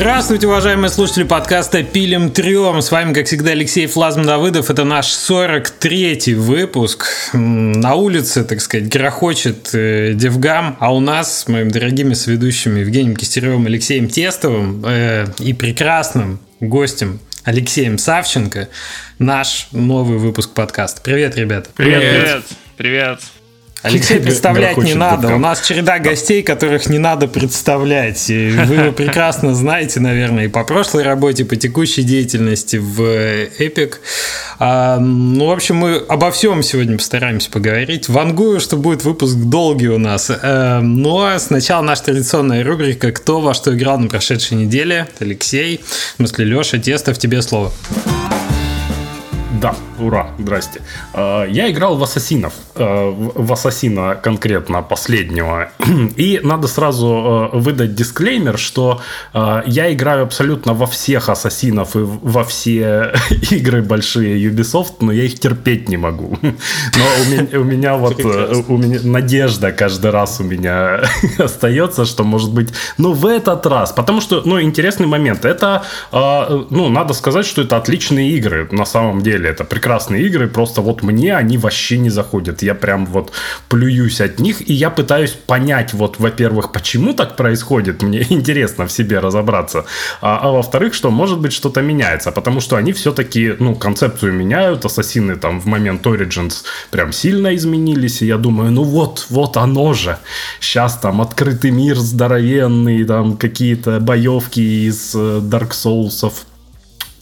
Здравствуйте, уважаемые слушатели подкаста «Пилим трем». С вами, как всегда, Алексей Флазм Давыдов. Это наш 43-й выпуск. На улице, так сказать, грохочет э, Девгам, а у нас с моими дорогими сведущими Евгением Кистеревым, Алексеем Тестовым э, и прекрасным гостем Алексеем Савченко наш новый выпуск подкаста. Привет, ребята. Привет. Привет. Привет. Алексей представлять не надо. У нас череда гостей, которых не надо представлять. Вы его прекрасно знаете, наверное, и по прошлой работе, и по текущей деятельности в Epic. А, ну, в общем, мы обо всем сегодня постараемся поговорить. Вангую, что будет выпуск долгий у нас. А, но сначала наша традиционная рубрика «Кто во что играл на прошедшей неделе?» Алексей, в смысле Леша, Тестов, тебе слово. Да, ура, здрасте. А, я играл в Ассасинов, а, в Ассасина конкретно последнего. И надо сразу а, выдать дисклеймер, что я играю абсолютно во всех Ассасинов и во все игры большие Ubisoft, но я их терпеть не могу. Но у меня, у меня вот у меня надежда каждый раз у меня остается, что может быть, ну в этот раз, потому что, ну интересный момент, это, ну надо сказать, что это отличные игры на самом деле это прекрасные игры, просто вот мне они вообще не заходят. Я прям вот плююсь от них, и я пытаюсь понять, вот, во-первых, почему так происходит, мне интересно в себе разобраться, а, а во-вторых, что, может быть, что-то меняется, потому что они все-таки, ну, концепцию меняют, ассасины там в момент Origins прям сильно изменились, и я думаю, ну вот, вот оно же, сейчас там открытый мир здоровенный, там какие-то боевки из э, Dark Souls,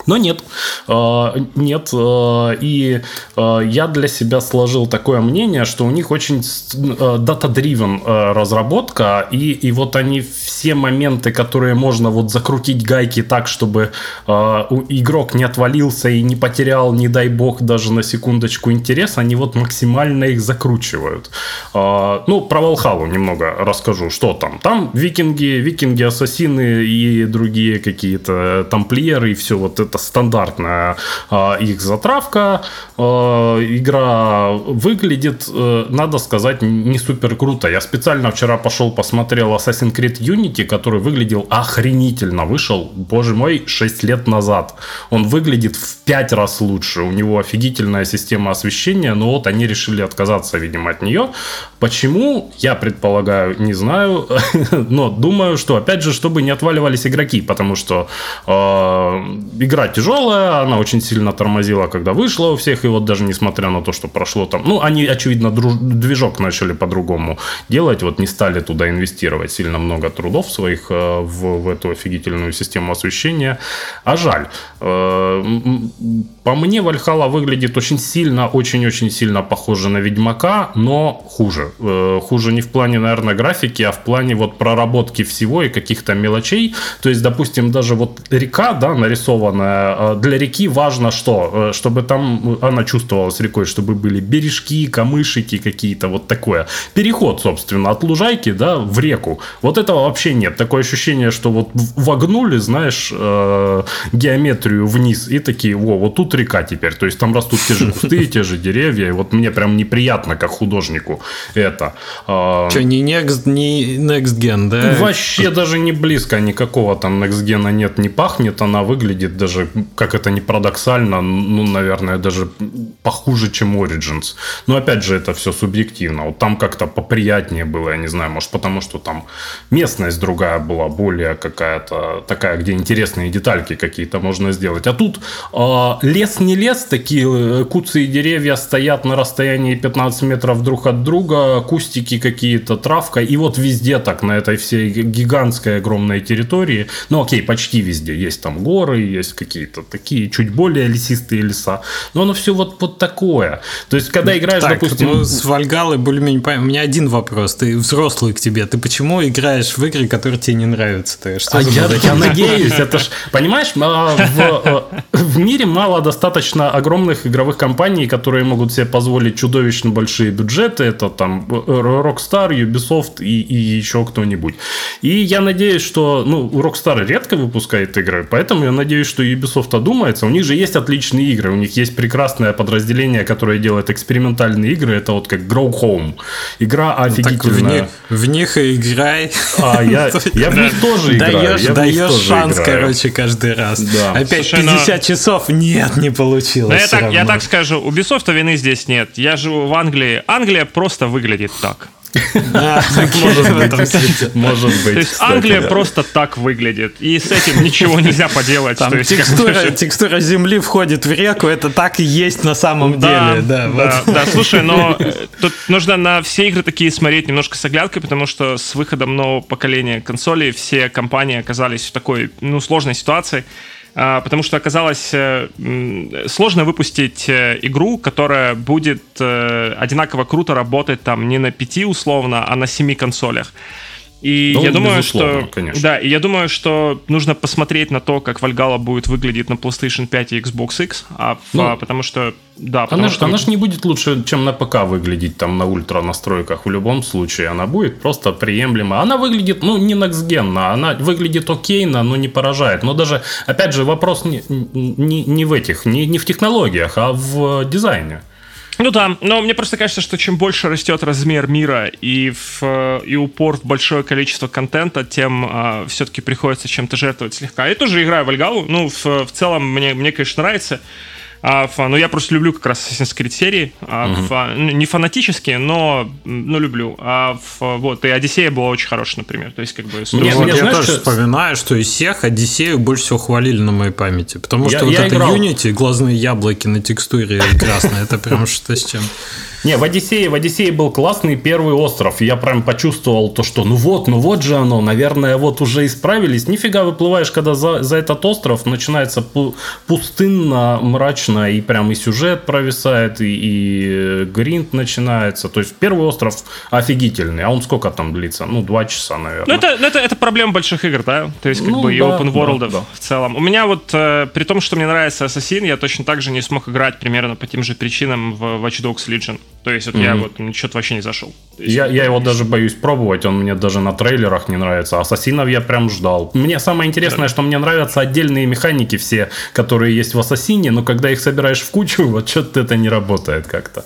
но нет, а, нет. А, и а, я для себя сложил такое мнение, что у них очень data-driven разработка, и, и вот они все моменты, которые можно вот закрутить гайки так, чтобы игрок не отвалился и не потерял, не дай бог, даже на секундочку интерес, они вот максимально их закручивают. Ну, про Валхалу немного расскажу, что там. Там викинги, викинги-ассасины и другие какие-то тамплиеры, и все вот это стандартная э, их затравка. Э, игра выглядит, э, надо сказать, не супер круто. Я специально вчера пошел посмотрел Assassin's Creed Unity, который выглядел охренительно. Вышел, боже мой, 6 лет назад. Он выглядит в 5 раз лучше. У него офигительная система освещения, но вот они решили отказаться, видимо, от нее. Почему, я предполагаю, не знаю, но думаю, что, опять же, чтобы не отваливались игроки, потому что э, игра тяжелая, она очень сильно тормозила, когда вышла у всех, и вот даже несмотря на то, что прошло там, ну, они, очевидно, друж, движок начали по-другому делать, вот не стали туда инвестировать сильно много трудов своих э, в, в эту офигительную систему освещения, а жаль. По мне, Вальхала выглядит очень сильно, очень-очень сильно похоже на Ведьмака, но хуже. Э, хуже не в плане, наверное, графики, а в плане вот проработки всего и каких-то мелочей. То есть, допустим, даже вот река, да, нарисованная, э, для реки важно что? Э, чтобы там она чувствовалась рекой, чтобы были бережки, камышики какие-то, вот такое. Переход, собственно, от лужайки, да, в реку. Вот этого вообще нет. Такое ощущение, что вот вогнули, знаешь, геометрию вниз и такие, о, вот тут река теперь. То есть, там растут те же кусты, те же деревья. И вот мне прям неприятно, как художнику это. А, Что, не next, не next gen, да? Вообще даже не близко никакого там next gen нет, не пахнет. Она выглядит даже, как это не парадоксально, ну, наверное, даже похуже, чем Origins. Но опять же, это все субъективно. Вот там как-то поприятнее было, я не знаю, может потому, что там местность другая была, более какая-то такая, где интересные детальки какие-то можно сделать. А тут э, лес не лес, такие э, куцы и деревья стоят на расстоянии 15 метров друг от друга, кустики какие-то, травка, и вот везде так, на этой всей гигантской огромной территории, ну окей, почти везде, есть там горы, есть какие-то такие чуть более лесистые леса, но оно все вот, вот такое. То есть, когда играешь, так, допустим... Ну, с Вальгалой более-менее У меня один вопрос, ты взрослый к тебе, ты почему играешь в игры, которые тебе не нравятся? Ты, что а я, я надеюсь, это ж, понимаешь, в, э, в мире мало достаточно огромных игровых компаний, которые могут себе позволить чудовищно большие бюджеты. Это там Rockstar, Ubisoft и, и еще кто-нибудь. И я надеюсь, что... Ну, Rockstar редко выпускает игры, поэтому я надеюсь, что Ubisoft одумается. У них же есть отличные игры. У них есть прекрасное подразделение, которое делает экспериментальные игры. Это вот как Grow Home. Игра офигительная. Так в, них, в них и играй. А, я, я в них тоже играю. Даешь, даешь шанс, короче, каждый раз. Опять Слушай, 50 но... часов. Нет, не получилось. Но я, так, я так скажу, Ubisoft вины здесь нет. Я живу в Англии. Англия просто выглядит так. Может быть. То есть Англия просто так выглядит. И с этим ничего нельзя поделать. Текстура земли входит в реку, это так и есть на самом деле. Да, да. Слушай, но э, тут нужно на все игры такие смотреть немножко с оглядкой, потому что с выходом нового поколения консолей все компании оказались в такой ну, сложной ситуации. А, потому что оказалось э, сложно выпустить э, игру, которая будет э, одинаково круто работать там не на пяти условно, а на семи консолях. И ну, я думаю, что конечно. да, и я думаю, что нужно посмотреть на то, как Valhalla будет выглядеть на PlayStation 5 и Xbox X, а, ну, а потому что да, потому она, что она же не будет лучше, чем на ПК выглядеть там на ультра настройках в любом случае, она будет просто приемлема. Она выглядит, ну не наксгенно, она выглядит окейно, но не поражает. Но даже, опять же, вопрос не, не, не в этих, не, не в технологиях, а в дизайне. Ну да, но мне просто кажется, что чем больше растет размер мира и, в, и упор в большое количество контента, тем а, все-таки приходится чем-то жертвовать слегка. Я тоже играю в Альгалу, ну, в, в целом мне, мне, конечно, нравится. А, фа, ну, я просто люблю как раз Assassin's Creed серии. А, угу. фа, не фанатически, но, но люблю. А, фа, вот, и Одиссея была очень хорошая, например. То есть, как бы... Мне, вот, я знаешь, тоже что... вспоминаю, что из всех Одиссею больше всего хвалили на моей памяти. Потому что я, вот я это играл... Unity, глазные яблоки на текстуре красные, это прям что с чем. Не, в Одиссее, в Одиссее был классный первый остров. я прям почувствовал то, что ну вот, ну вот же оно, наверное, вот уже исправились. Нифига выплываешь, когда за, за этот остров начинается пу- пустынно, мрачно, и прям и сюжет провисает, и, и гринт начинается. То есть первый остров офигительный. А он сколько там длится? Ну, два часа, наверное. Ну, это, это, это проблема больших игр, да? То есть, как ну, бы, да, и open world да, да. в целом. У меня вот, э, при том, что мне нравится Assassin, я точно так же не смог играть примерно по тем же причинам в Watch Dogs Legion. То есть вот mm-hmm. я вот ничего вообще не зашел. Есть, я, я его даже боюсь пробовать, он мне даже на трейлерах не нравится. Ассасинов я прям ждал. Мне самое интересное, да. что мне нравятся отдельные механики все, которые есть в Ассасине, но когда их собираешь в кучу, вот что-то это не работает как-то.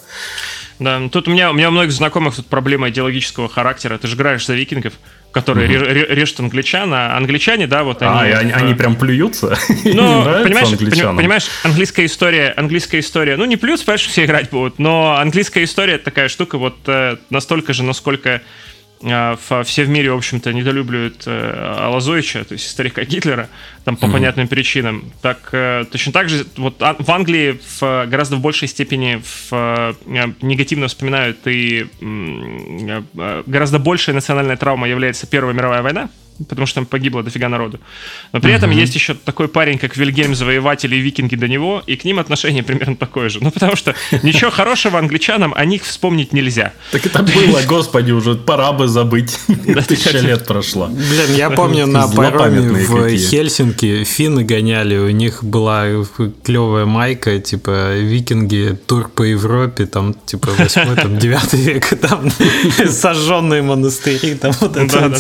Да, тут у меня, у меня у многих знакомых тут проблема идеологического характера. Ты же играешь за викингов, которые угу. режут англичан, а англичане, да, вот они... А, и они, они прям плюются? Ну, понимаешь, понимаешь, английская история, английская история, ну, не плюются, понимаешь, все играть будут, но английская история такая штука вот э, настолько же, насколько а, все в мире, в общем-то, недолюбливают э, Алазовича, то есть старика Гитлера, там по mm-hmm. понятным причинам. Так э, точно так же вот а, в Англии в гораздо в большей степени в, э, негативно вспоминают и гораздо большая национальная травма является Первая мировая война, потому что там погибло дофига народу. Но при uh-huh. этом есть еще такой парень, как Вильгельм Завоеватель и викинги до него, и к ним отношение примерно такое же. Ну, потому что ничего хорошего англичанам о них вспомнить нельзя. Так это было, господи, уже пора бы забыть. Тысяча лет прошла. Блин, я помню на пароме в Хельсинки финны гоняли, у них была клевая майка, типа викинги, тур по Европе, там, типа, 8 там, 9 век, там, сожженные монастыри, там вот это вот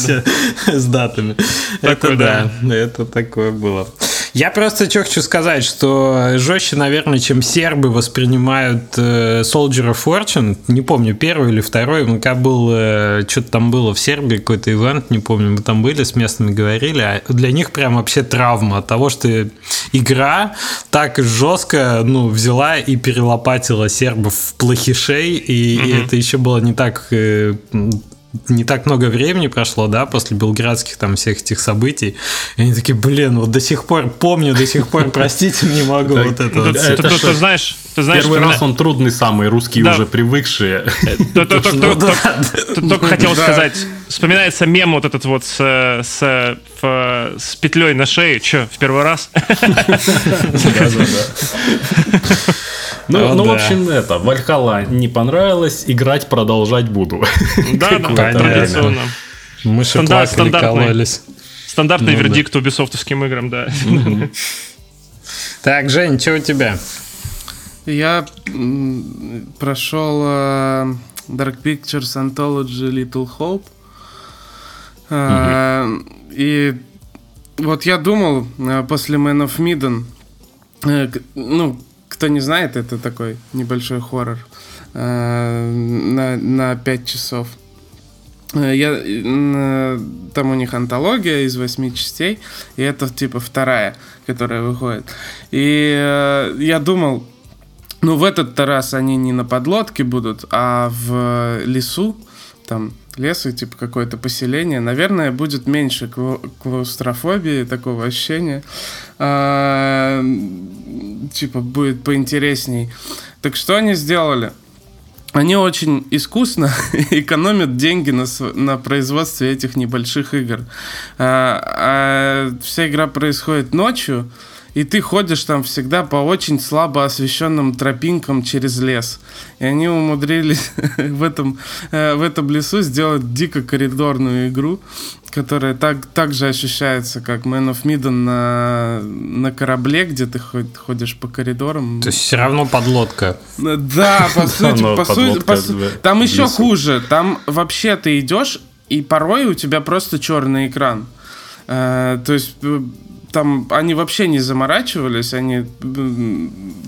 все датами. это да, это такое было. Я просто что хочу сказать, что жестче, наверное, чем сербы воспринимают э, Soldier of Fortune. Не помню, первый или второй. Ну, когда был, э, что-то там было в Сербии, какой-то ивент, не помню, мы там были, с местными говорили. А для них прям вообще травма от того, что игра так жестко, ну, взяла и перелопатила сербов в плохишей, и, mm-hmm. и это еще было не так э, не так много времени прошло, да, после белградских там всех этих событий. И они такие, блин, вот до сих пор помню, до сих пор простить не могу вот это. Ты знаешь, ты знаешь, Первый раз он трудный самый, русские уже привыкшие. Э, только хотел сказать, вспоминается мем вот этот вот с с петлей на шее. Че, в первый раз? Ну, ну, в общем, это, Вальхала не понравилось, играть продолжать буду. Да, да, традиционно. Мы стандартный, стандартный вердикт убисофтовским играм, да. Так, Жень, что у тебя? Я прошел uh, Dark Pictures Anthology Little Hope. Uh, И вот я думал uh, после Man of Midden, ну, кто не знает, это такой небольшой хоррор на, на 5 часов. Я, там у них антология из восьми частей, и это типа вторая, которая выходит. И э, я думал, ну в этот раз они не на подлодке будут, а в лесу, там лес и типа какое-то поселение, наверное, будет меньше клаустрофобии, такого ощущения. А, типа будет поинтересней. Так что они сделали? они очень искусно экономят деньги на, на производстве этих небольших игр. А, а вся игра происходит ночью, и ты ходишь там всегда по очень слабо освещенным тропинкам через лес. И они умудрились в этом, э, в этом лесу сделать дико коридорную игру, которая так, так же ощущается, как Man of Midden на, на корабле, где ты ходишь по коридорам. То есть все равно подлодка. Да, по сути, по сути, по сути там еще хуже. Там вообще ты идешь, и порой у тебя просто черный экран. Uh, то есть э, там они вообще не заморачивались, они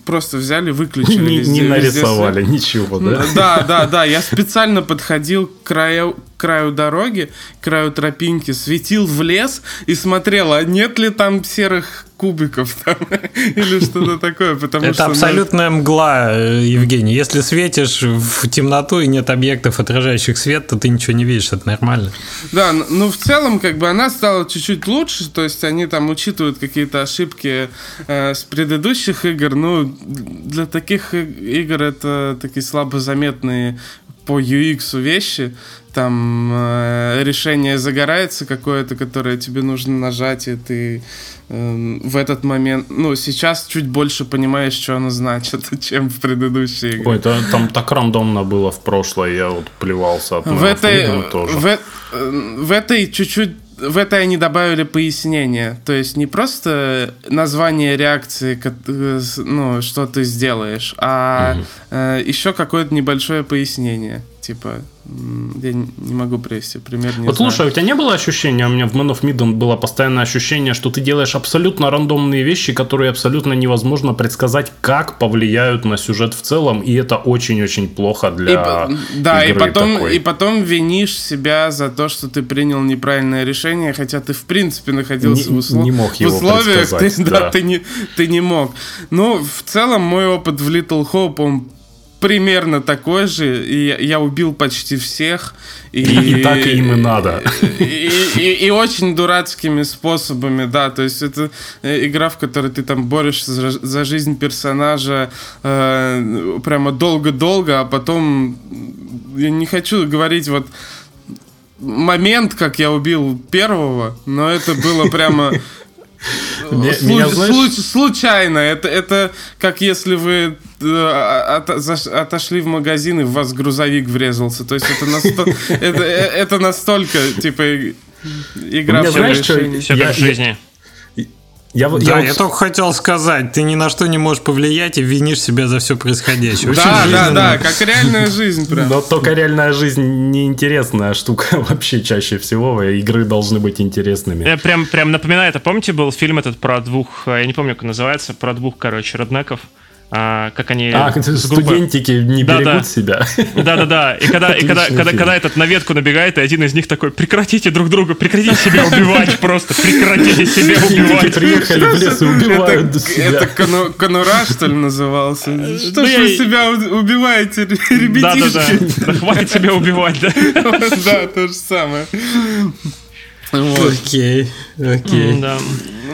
просто взяли, выключили. Не, везде, не нарисовали везде ничего, да? Да, да, да. Я специально подходил к краю, к краю дороги, к краю тропинки, светил в лес и смотрел, а нет ли там серых кубиков там, или что-то такое. Потому Это что, абсолютная ну... мгла, э, Евгений. Если светишь в темноту и нет объектов, отражающих свет, то ты ничего не видишь, это нормально. Да, ну в целом как бы она стала чуть-чуть лучше, то есть они там учитывают какие-то ошибки э, с предыдущих игр, ну для таких игр это такие слабо заметные по UX вещи, там э, решение загорается какое-то, которое тебе нужно нажать, и ты э, в этот момент, ну, сейчас чуть больше понимаешь, что оно значит, чем в предыдущей игре. Ой, это, там так рандомно было в прошлое, я вот плевался от в этой, тоже. В, э, в этой чуть-чуть в это они добавили пояснение. То есть не просто название реакции, э, ну, что ты сделаешь, а угу. э, еще какое-то небольшое пояснение. Типа, я не могу привести пример. Не вот знаю. слушай, у тебя не было ощущения, у меня в Man of Midden было постоянное ощущение, что ты делаешь абсолютно рандомные вещи, которые абсолютно невозможно предсказать, как повлияют на сюжет в целом, и это очень-очень плохо для и, Да, игры и потом, такой. и потом винишь себя за то, что ты принял неправильное решение, хотя ты в принципе находился не, в, услов... не мог его в условиях, ты, да, да. Ты, не, ты не мог. Ну, в целом мой опыт в Little Hope, он примерно такой же, и я убил почти всех. И, и, и так им и надо. И, и, и очень дурацкими способами, да, то есть это э, игра, в которой ты там борешься за, за жизнь персонажа э, прямо долго-долго, а потом я не хочу говорить вот момент, как я убил первого, но это было прямо меня, знаешь... Случайно. Это, это как если вы э, от, отошли в магазин и в вас грузовик врезался. То есть это, насто... это, э, это настолько, типа, игра в решение. Все как в жизни. Я, да, я, я только хотел сказать, ты ни на что не можешь повлиять и винишь себя за все происходящее. Очень да, да, да, как реальная жизнь прям. Но только реальная жизнь неинтересная штука вообще чаще всего, игры должны быть интересными. Я прям, прям напоминаю, это помните, был фильм этот про двух, я не помню, как называется, про двух, короче, роднеков а, как они... А, студентики не да, берегут да. себя. Да-да-да, и когда, и когда, когда, когда этот на ветку набегает, и один из них такой, прекратите друг друга, прекратите себя убивать просто, прекратите себя убивать. приехали в лес и убивают это, себя. Это кону, конура, что ли, назывался? Что ж вы себя убиваете, ребятишки? Да-да-да, хватит себя убивать, да? Да, то же самое. Вот. Окей, окей. Да.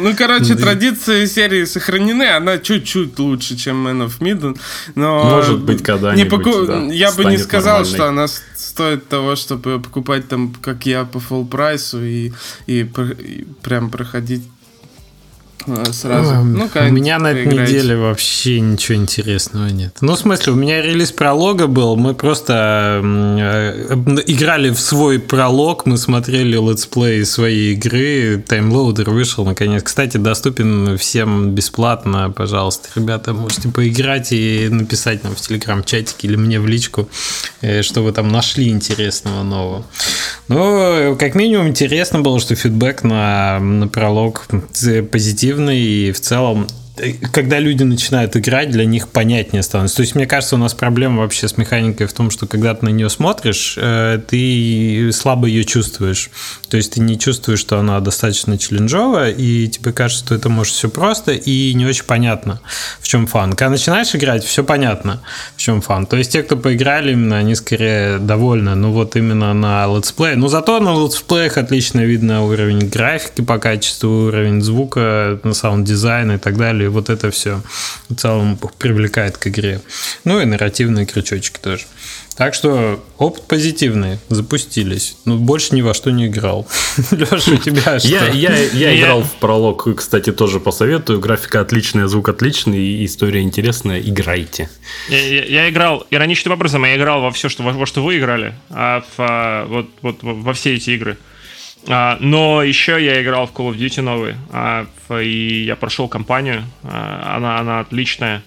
Ну, короче, традиции серии сохранены, она чуть-чуть лучше, чем Man of Medan, но... Может быть, когда-нибудь, поку... да, Я бы не сказал, нормальной. что она стоит того, чтобы покупать там, как я, по full price у и, и, и прям проходить сразу. А, ну, у меня на этой неделе вообще ничего интересного нет. Ну, в смысле, у меня релиз пролога был, мы просто э, играли в свой пролог, мы смотрели летсплей своей игры, Timeloader вышел наконец. Кстати, доступен всем бесплатно, пожалуйста, ребята, можете поиграть и написать нам в телеграм-чатике или мне в личку, э, что вы там нашли интересного нового. Ну, как минимум интересно было, что фидбэк на, на пролог позитивный позитивный и в целом когда люди начинают играть, для них понятнее становится. То есть, мне кажется, у нас проблема вообще с механикой в том, что когда ты на нее смотришь, э, ты слабо ее чувствуешь. То есть, ты не чувствуешь, что она достаточно челленджовая, и тебе кажется, что это может все просто и не очень понятно, в чем фан. Когда начинаешь играть, все понятно, в чем фан. То есть, те, кто поиграли именно, они скорее довольны. Ну, вот именно на летсплей. Но зато на летсплеях отлично видно уровень графики по качеству, уровень звука, саунд-дизайна и так далее вот это все в целом привлекает к игре. Ну и нарративные крючочки тоже. Так что опыт позитивный, запустились. Ну, больше ни во что не играл. Леша, у тебя что? Я, я, я играл в пролог, кстати, тоже посоветую. Графика отличная, звук отличный, история интересная. Играйте. Я, я, я играл, ироничным образом, я играл во все, что, во, во что вы играли, а в, а, вот, вот во все эти игры. А, но еще я играл в Call of Duty новый, а, и я прошел кампанию. А, она, она отличная.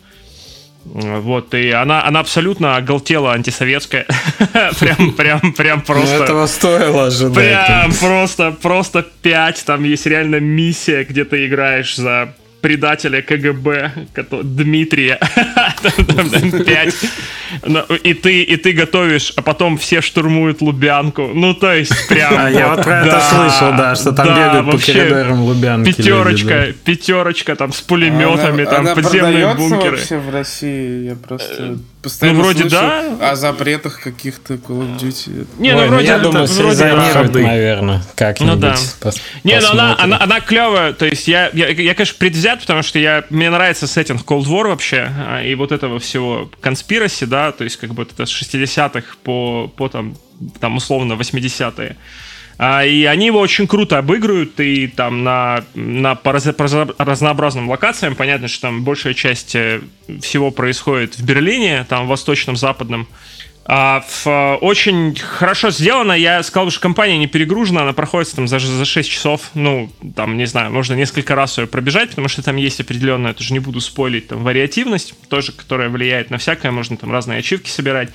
Вот, и она, она абсолютно оголтела антисоветская. прям, прям, прям ну, просто... Но этого стоило ожидать. Прям просто, просто пять. Там есть реально миссия, где ты играешь за предателя КГБ Дмитрия. Пять. И ты, и ты готовишь, а потом все штурмуют Лубянку. Ну, то есть, прям... А я вот про это слышал, да, что там бегают по коридорам Лубянки. Пятерочка, пятерочка там с пулеметами, там подземные бункеры. вообще в России? Я просто постоянно ну, вроде да. о запретах каких-то Call of Duty. Не, ну, вроде... Я думаю, срезонирует, наверное, как-нибудь. Ну, да. Не, ну, она, она, она клевая, то есть я, я, я, конечно, предвзят, потому что я, мне нравится сеттинг Cold War вообще, а, и вот этого всего конспираси, да, то есть как бы это с 60-х по, по там, там условно 80-е. А, и они его очень круто обыгрывают, и там на, на по, раз, по разнообразным локациям, понятно, что там большая часть э, всего происходит в Берлине, там в восточном, западном, а, в, очень хорошо сделано. Я сказал, что компания не перегружена, она проходит там за, за 6 часов. Ну, там, не знаю, можно несколько раз ее пробежать, потому что там есть определенная, тоже не буду спойлить, там, вариативность, тоже, которая влияет на всякое, можно там разные ачивки собирать.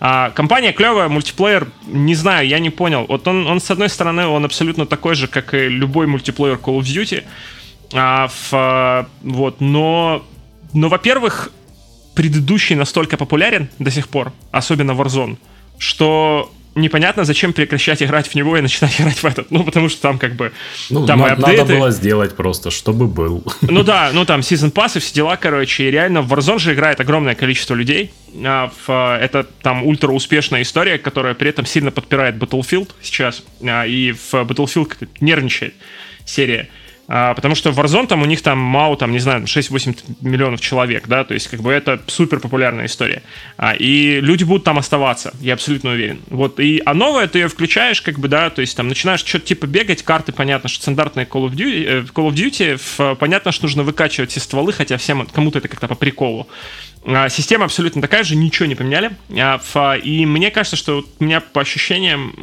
А, компания клевая, мультиплеер, не знаю, я не понял. Вот он, он, с одной стороны, он абсолютно такой же, как и любой мультиплеер Call of Duty. А, в, вот, но, но, во-первых, предыдущий настолько популярен до сих пор, особенно Warzone, что непонятно, зачем прекращать играть в него и начинать играть в этот. Ну, потому что там как бы... Ну, там на, и апдейты. Надо было сделать просто, чтобы был. Ну да, ну там Pass и все дела, короче. И реально в Warzone же играет огромное количество людей. А, в, это там ультра успешная история, которая при этом сильно подпирает Battlefield сейчас. А, и в Battlefield нервничает серия. А, потому что Warzone там у них там мало, там, не знаю, 6-8 миллионов человек, да, то есть как бы это супер популярная история. А, и люди будут там оставаться, я абсолютно уверен. Вот, и, а новое ты ее включаешь, как бы, да, то есть там начинаешь что-то типа бегать, карты, понятно, что стандартные Call of Duty, э, Call of Duty понятно, что нужно выкачивать все стволы, хотя всем, кому-то это как-то по приколу. А, система абсолютно такая же, ничего не поменяли. И мне кажется, что у меня по ощущениям,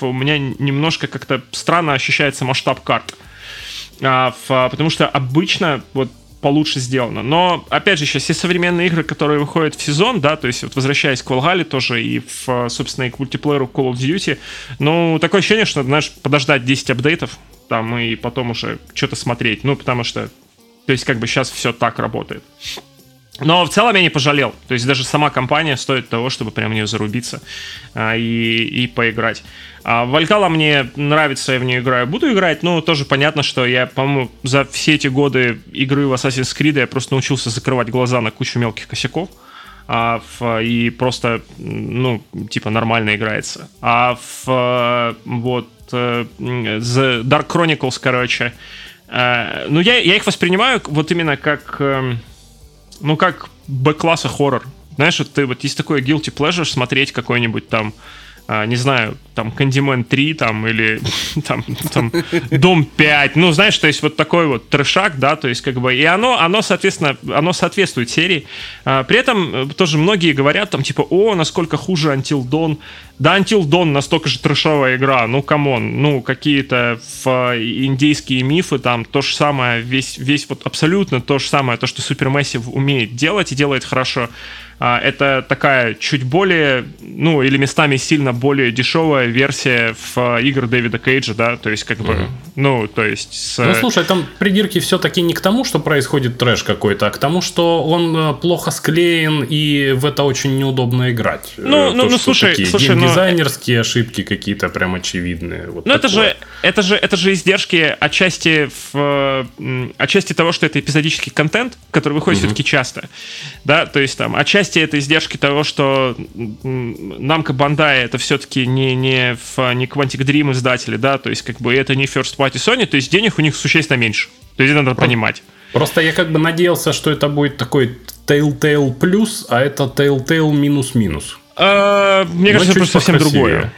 у меня немножко как-то странно ощущается масштаб карт. А, в, потому что обычно вот получше сделано. Но, опять же, сейчас все современные игры, которые выходят в сезон, да, то есть вот возвращаясь к Valhalla тоже и, в, собственно, и к мультиплееру Call of Duty, ну, такое ощущение, что, знаешь, подождать 10 апдейтов, там, и потом уже что-то смотреть, ну, потому что, то есть, как бы сейчас все так работает. Но в целом я не пожалел. То есть даже сама компания стоит того, чтобы прям в нее зарубиться а, и, и поиграть. А Валькала мне нравится, я в нее играю. Буду играть, но тоже понятно, что я, по-моему, за все эти годы игры в Assassin's Creed я просто научился закрывать глаза на кучу мелких косяков. А в, и просто, ну, типа, нормально играется. А в, вот, э, The Dark Chronicles, короче, э, ну, я, я их воспринимаю вот именно как эм, ну, как Б-класса хоррор. Знаешь, вот ты вот есть такое guilty pleasure смотреть какой-нибудь там а, не знаю, там, Candyman 3, там, или там, там, Дом 5, ну, знаешь, то есть вот такой вот трешак, да, то есть как бы, и оно, оно, соответственно, оно соответствует серии. А, при этом э, тоже многие говорят там, типа, о, насколько хуже Until Dawn. Да, Until Dawn настолько же трешовая игра, ну, come on, ну, какие-то индейские мифы, там, то же самое, весь, весь вот абсолютно то же самое, то, что Supermassive умеет делать и делает хорошо. А, это такая чуть более, ну, или местами сильно более дешевая версия в а, игр Дэвида Кейджа, да, то есть как бы, mm-hmm. ну, то есть... С... Ну, слушай, там придирки все-таки не к тому, что происходит трэш какой-то, а к тому, что он э, плохо склеен, и в это очень неудобно играть. Ну, э, ну, то, ну слушай, такие слушай, но... дизайнерские ошибки какие-то прям очевидные. Вот ну, это же, это же, это же издержки отчасти в, отчасти того, что это эпизодический контент, который выходит mm-hmm. все-таки часто, да, то есть там отчасти отчасти это издержки того, что Namco Bandai это все-таки не, не, в, не Quantic Dream издатели, да, то есть как бы это не First Party Sony, то есть денег у них существенно меньше. То есть это надо понимать. Просто я как бы надеялся, что это будет такой Telltale плюс, а это Telltale минус-минус. А, мне кажется, это просто совсем другое.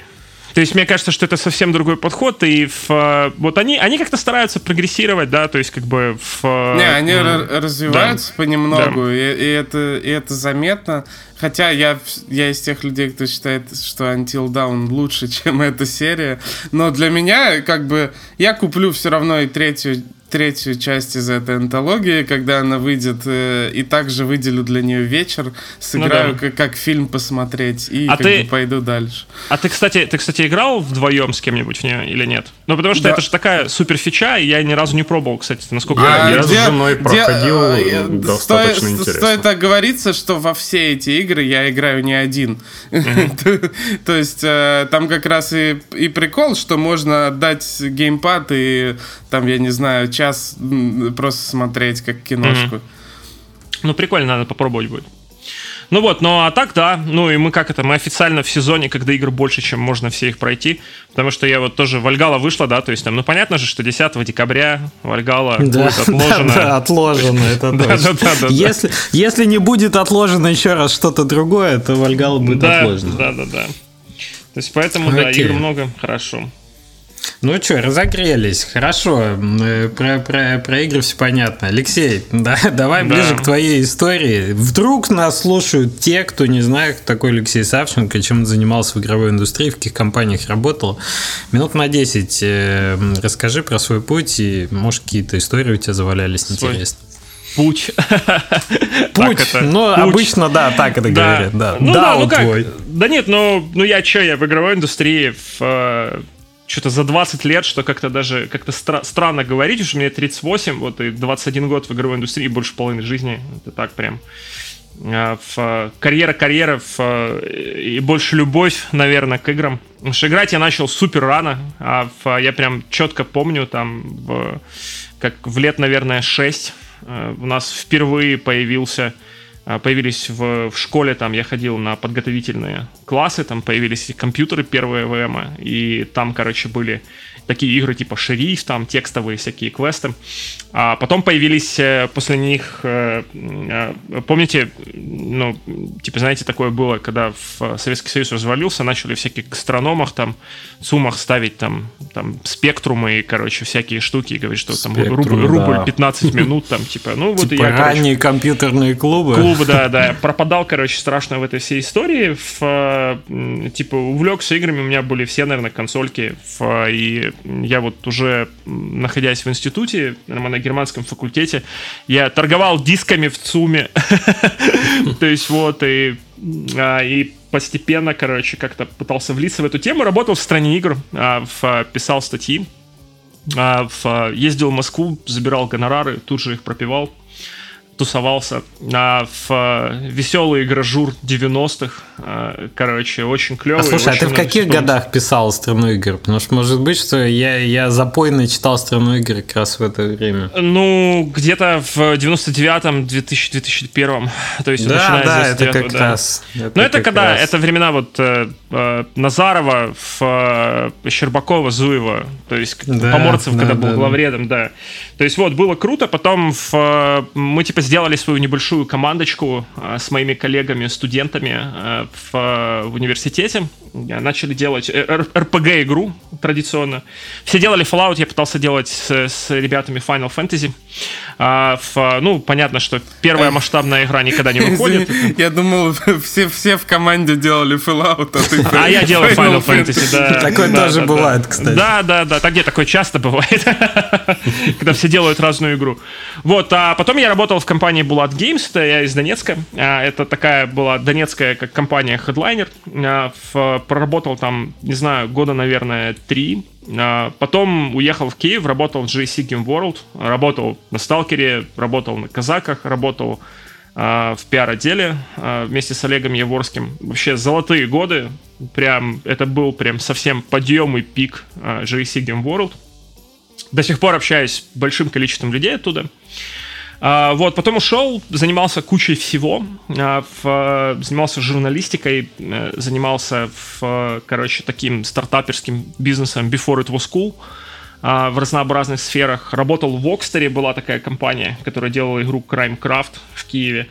То есть мне кажется, что это совсем другой подход, и в, вот они, они как-то стараются прогрессировать, да, то есть как бы в... Не, они м- развиваются да. понемногу, да. И, и, это, и это заметно. Хотя я, я из тех людей, кто считает, что Until Dawn лучше, чем эта серия. Но для меня, как бы, я куплю все равно и третью третью часть из этой антологии, когда она выйдет, э, и также выделю для нее вечер, сыграю ну, да. как, как фильм посмотреть и а как ты, бы пойду дальше. А ты, кстати, ты, кстати, играл вдвоем с кем-нибудь в нее или нет? Ну, потому что да. это же такая супер фича, и я ни разу не пробовал, кстати, насколько я... Я, с женой проходил де, достаточно стоит, интересно. Стоит оговориться, что во все эти игры я играю не один. То есть э, там как раз и прикол, что можно отдать геймпад и там, я не знаю, час просто смотреть как киношку. Mm-hmm. Ну, прикольно, надо попробовать будет. Ну вот, ну а так, да, ну и мы как это, мы официально в сезоне, когда игр больше, чем можно все их пройти, потому что я вот тоже, Вальгала вышла, да, то есть там, ну понятно же, что 10 декабря Вальгала да, будет отложена. Да, да, отложено, это да, точно. Да, да, да, если, да. если не будет отложено еще раз что-то другое, то Вальгала будет да, отложена. Да, да, да. То есть поэтому, Окей. да, игр много, хорошо. Ну что, разогрелись. Хорошо. Э, про, про, про игры все понятно. Алексей, да, давай да. ближе к твоей истории. Вдруг нас слушают те, кто не знает, кто такой Алексей Савченко, чем он занимался в игровой индустрии, в каких компаниях работал. Минут на 10 э, расскажи про свой путь и, может, какие-то истории у тебя завалялись интересные. Путь. Путь. это, ну, путь. обычно, да, так это да. говорят. Да, ну, да, да ну как? Твой. Да нет, ну, ну я что, я в игровой индустрии в э, что-то за 20 лет, что как-то даже как-то стра- странно говорить, уж мне 38, вот и 21 год в игровой индустрии, больше половины жизни, это так прям. В карьера карьера в, и больше любовь, наверное, к играм. Потому что играть я начал супер рано, а в, я прям четко помню, там, в, как в лет, наверное, 6 а, у нас впервые появился появились в, в школе, там я ходил на подготовительные классы, там появились компьютеры первые ВМ, и там, короче, были такие игры типа шериф, там текстовые всякие квесты. А потом появились э, после них, э, э, помните, ну, типа, знаете, такое было, когда в Советский Союз развалился, начали всякие гастрономах там, сумах ставить там, там спектрумы и, короче, всякие штуки, и говорить, что там рубль, рубль да. 15 минут, там, типа, ну вот типа я, ранние короче, компьютерные клубы. Клубы, да, да. Пропадал, короче, страшно в этой всей истории. В, типа, увлекся играми, у меня были все, наверное, консольки, в, и я вот уже, находясь в институте, на германском факультете, я торговал дисками в ЦУМе. То есть вот, и, а, и постепенно, короче, как-то пытался влиться в эту тему. Работал в стране игр, а, писал статьи, а, ездил в Москву, забирал гонорары, тут же их пропивал тусовался а, в а, веселый гражур 90-х. А, короче, очень клевый. А слушай, а ты в каких вспомнить. годах писал страну игр? Потому что может быть, что я, я запойно читал страну игр как раз в это время. Ну, где-то в 99-м, 2000-2001. То есть, да, начиная да, с 99 это как да. раз. Это ну, это когда, раз. это времена вот э, э, Назарова, в, э, Щербакова, Зуева, то есть да, Поморцев, да, когда да, был главредом, да. То есть вот, было круто, потом в, мы типа сделали свою небольшую командочку с моими коллегами, студентами в, в университете. Начали делать RPG-игру традиционно. Все делали Fallout, я пытался делать с, с ребятами Final Fantasy. В, ну, понятно, что первая масштабная игра никогда не выходит. Я думал, все, все в команде делали Fallout, а ты... А я делаю Final Fantasy, да. Такое тоже бывает, кстати. Да, да, да. Так где такое часто бывает, когда все делают разную игру. Вот, а потом я работал в компании Bulat Games, это я из Донецка. А, это такая была донецкая как компания Headliner. А, проработал там, не знаю, года, наверное, три. А, потом уехал в Киев, работал в GSC Game World, работал на Сталкере, работал на Казаках, работал в пиар-отделе вместе с Олегом Еворским. Вообще золотые годы. Прям, это был прям совсем подъем и пик GSC Game World. До сих пор общаюсь с большим количеством людей оттуда. А, вот, потом ушел, занимался кучей всего, а, занимался журналистикой, а, занимался, в, короче, таким стартаперским бизнесом Before It Was Cool а, в разнообразных сферах. Работал в Окстере, была такая компания, которая делала игру Crime Craft в Киеве.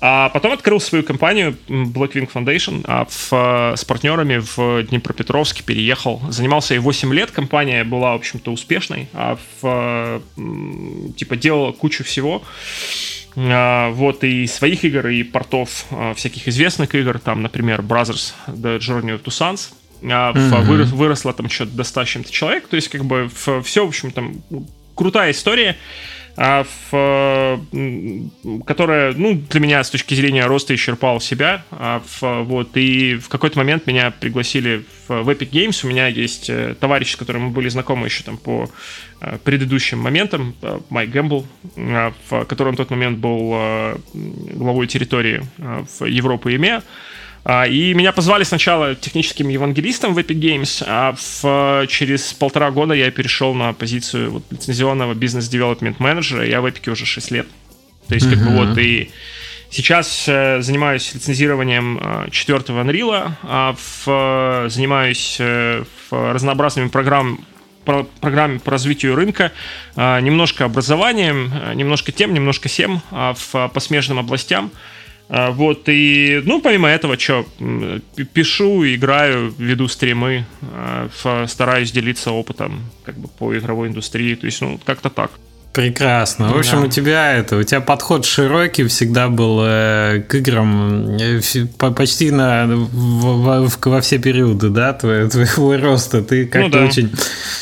А потом открыл свою компанию Blackwing Foundation а в, с партнерами в Днепропетровске, переехал. Занимался и 8 лет, компания была, в общем-то, успешной, а в, типа делала кучу всего. А, вот и своих игр, и портов а, всяких известных игр, там, например, Brothers The Journey of Two Sons, а, mm-hmm. вырос, выросло там что-то до 100 чем-то человек, то есть как бы все, в общем, там крутая история а в, которая, ну, для меня с точки зрения роста исчерпала себя. А в, вот, и в какой-то момент меня пригласили в, в Epic Games. У меня есть э, товарищ, с которым мы были знакомы еще там по э, предыдущим моментам, э, Майк Гэмбл, в, который на тот момент был главой территории в Европы и ЕМЕА. А, и меня позвали сначала техническим евангелистом в Epic Games, а в, через полтора года я перешел на позицию вот, лицензионного бизнес-девелопмент менеджера. Я в Epic уже 6 лет. То есть, как бы вот и сейчас э, занимаюсь лицензированием э, четвертого Unreal, а в, занимаюсь э, в разнообразными программами по программе по развитию рынка, э, немножко образованием, э, немножко тем, немножко всем а в, по смежным областям. Вот, и, ну, помимо этого, что, пишу, играю, веду стримы, а, стараюсь делиться опытом, как бы, по игровой индустрии, то есть, ну, как-то так. Прекрасно. В общем, да. у тебя это, у тебя подход широкий всегда был э, к играм э, почти на в, в, во все периоды, да, твоего, твоего роста. Ты как-то ну, да. очень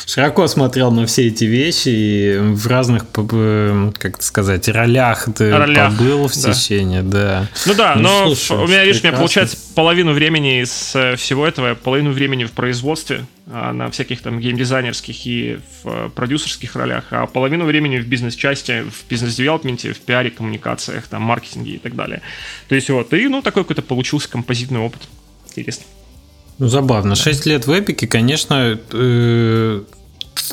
широко смотрел на все эти вещи и в разных, как сказать, ролях ты ролях, побыл в да. течение, да. Ну да, ну, но слушай, у меня, видишь, у меня получается половину времени из э, всего этого, половину времени в производстве, на всяких там геймдизайнерских и в продюсерских ролях, а половину времени в бизнес-части, в бизнес-девелопменте, в пиаре, коммуникациях, там, маркетинге и так далее. То есть вот, и, ну, такой какой-то получился композитный опыт. Интересно. Ну, забавно. Шесть лет в Эпике, конечно, э,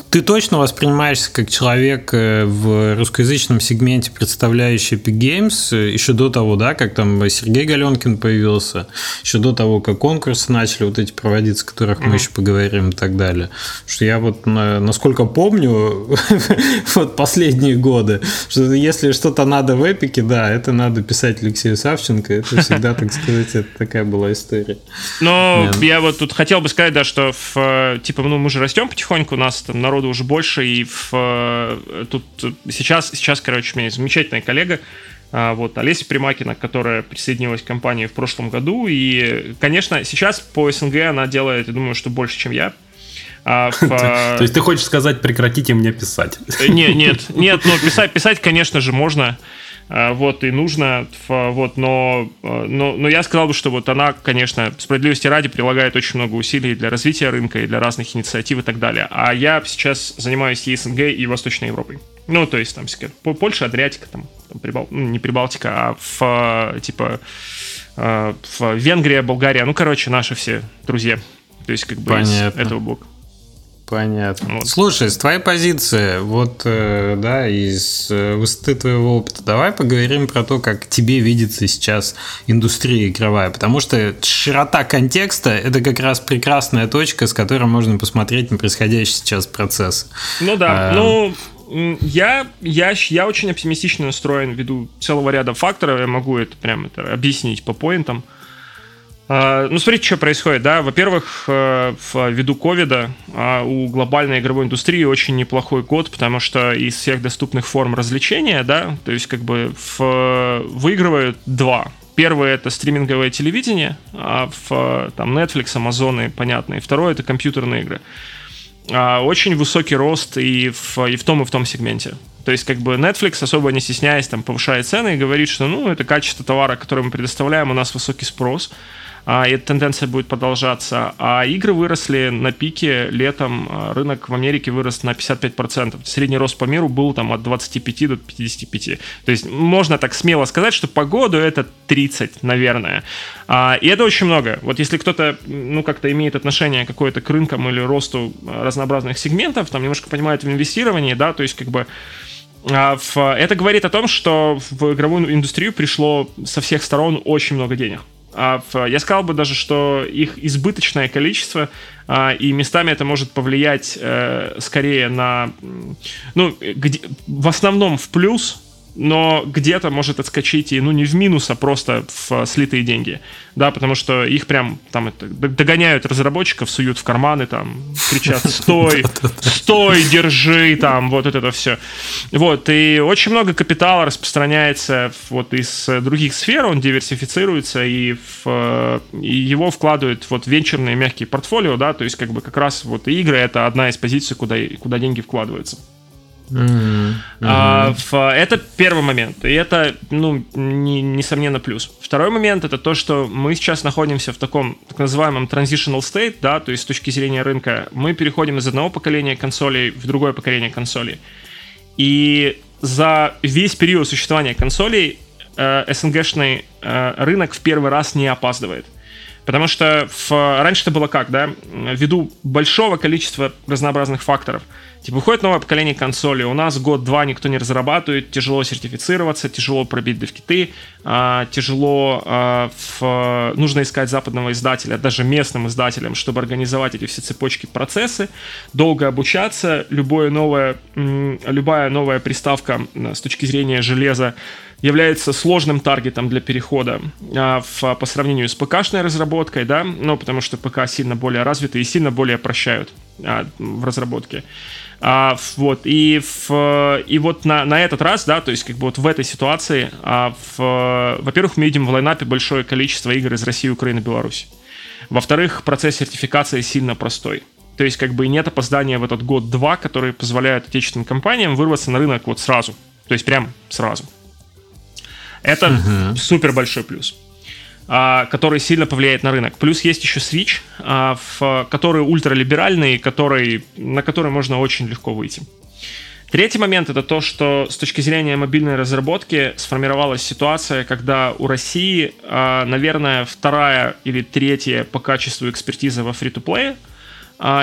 ты точно воспринимаешься как человек э, в русскоязычном сегменте, представляющий Epic Games, э, еще до того, да, как там Сергей Галенкин появился, еще до того, как конкурсы начали вот эти проводиться, о которых mm-hmm. мы еще поговорим и так далее. Что я вот, насколько помню, вот последние годы, что если что-то надо в Эпике, да, это надо писать Алексею Савченко, это всегда, так сказать, это такая была история. Но я вот тут хотел бы сказать, да, что в, типа, ну, мы же растем потихоньку, у нас там народу уже больше, и в, э, тут сейчас, сейчас, короче, у меня есть замечательная коллега, а, вот, Олеся Примакина, которая присоединилась к компании в прошлом году, и, конечно, сейчас по СНГ она делает, я думаю, что больше, чем я, а в, То есть ты хочешь сказать, прекратите мне писать? Э, нет, нет, нет, но писать, писать, конечно же, можно. А, вот, и нужно, вот, но, а, но, но я сказал бы, что вот она, конечно, справедливости ради прилагает очень много усилий для развития рынка и для разных инициатив и так далее. А я сейчас занимаюсь и СНГ, и Восточной Европой. Ну, то есть там Польша, Адриатика, там, там Прибал... ну, не Прибалтика, а в, типа, в Венгрия, Болгария, ну, короче, наши все друзья. То есть, как бы Понятно. из этого блока. Понятно. Вот. Слушай, с твоей позиции, вот, э, да, из э, высоты твоего опыта, давай поговорим про то, как тебе видится сейчас индустрия игровая, потому что широта контекста – это как раз прекрасная точка, с которой можно посмотреть на происходящий сейчас процесс. Ну да, а, ну, Я, я, я очень оптимистично настроен ввиду целого ряда факторов. Я могу это прям это объяснить по поинтам. Ну, смотрите, что происходит, да. Во-первых, э, ввиду ковида а, у глобальной игровой индустрии очень неплохой год, потому что из всех доступных форм развлечения, да, то есть как бы в, выигрывают два. Первое это стриминговое телевидение, а в там Netflix, Amazon, понятно. И второе это компьютерные игры. А, очень высокий рост и в, и в том, и в том сегменте. То есть, как бы Netflix, особо не стесняясь, там, повышает цены и говорит, что, ну, это качество товара, который мы предоставляем, у нас высокий спрос а, эта тенденция будет продолжаться. А игры выросли на пике летом, а, рынок в Америке вырос на 55%. Средний рост по миру был там от 25 до 55. То есть можно так смело сказать, что по году это 30, наверное. А, и это очень много. Вот если кто-то, ну, как-то имеет отношение какое-то к рынкам или росту разнообразных сегментов, там немножко понимает в инвестировании, да, то есть как бы а, это говорит о том, что в игровую индустрию пришло со всех сторон очень много денег. А я сказал бы даже, что их избыточное количество, а, и местами это может повлиять э, скорее на, ну, в основном в плюс, но где-то может отскочить и, ну, не в минус, а просто в слитые деньги, да, потому что их прям там догоняют разработчиков, суют в карманы, там, кричат «стой, стой, держи», там, вот это все. Вот, и очень много капитала распространяется вот из других сфер, он диверсифицируется, и, в, и его вкладывают вот венчурные мягкие портфолио, да, то есть как бы как раз вот игры — это одна из позиций, куда, куда деньги вкладываются. Mm-hmm. А, в, это первый момент, и это, ну, не, несомненно, плюс. Второй момент это то, что мы сейчас находимся в таком так называемом transitional state, да, то есть с точки зрения рынка, мы переходим из одного поколения консолей в другое поколение консолей. И за весь период существования консолей э, СНГшный э, рынок в первый раз не опаздывает. Потому что в, раньше это было как, да, ввиду большого количества разнообразных факторов – Типа, выходит новое поколение консолей, у нас год-два никто не разрабатывает, тяжело сертифицироваться, тяжело пробить девкиты, а, тяжело, а, в, нужно искать западного издателя, даже местным издателям, чтобы организовать эти все цепочки процессы, долго обучаться, любое новое, любая новая приставка с точки зрения железа является сложным таргетом для перехода а, в, по сравнению с ПК-шной разработкой, да, ну, потому что ПК сильно более развиты и сильно более прощают а, в разработке. А, вот, и, в, и вот на, на этот раз, да, то есть как бы вот в этой ситуации, а, в, во-первых, мы видим в лайнапе большое количество игр из России, Украины, Беларуси. Во-вторых, процесс сертификации сильно простой. То есть как бы нет опоздания в этот год-два, которые позволяют отечественным компаниям вырваться на рынок вот сразу. То есть прям сразу. Это uh-huh. супер большой плюс. А, который сильно повлияет на рынок. Плюс есть еще Switch, а, в, который ультралиберальный, который, на который можно очень легко выйти. Третий момент это то, что с точки зрения мобильной разработки сформировалась ситуация, когда у России, а, наверное, вторая или третья по качеству экспертиза во фри-то-плее,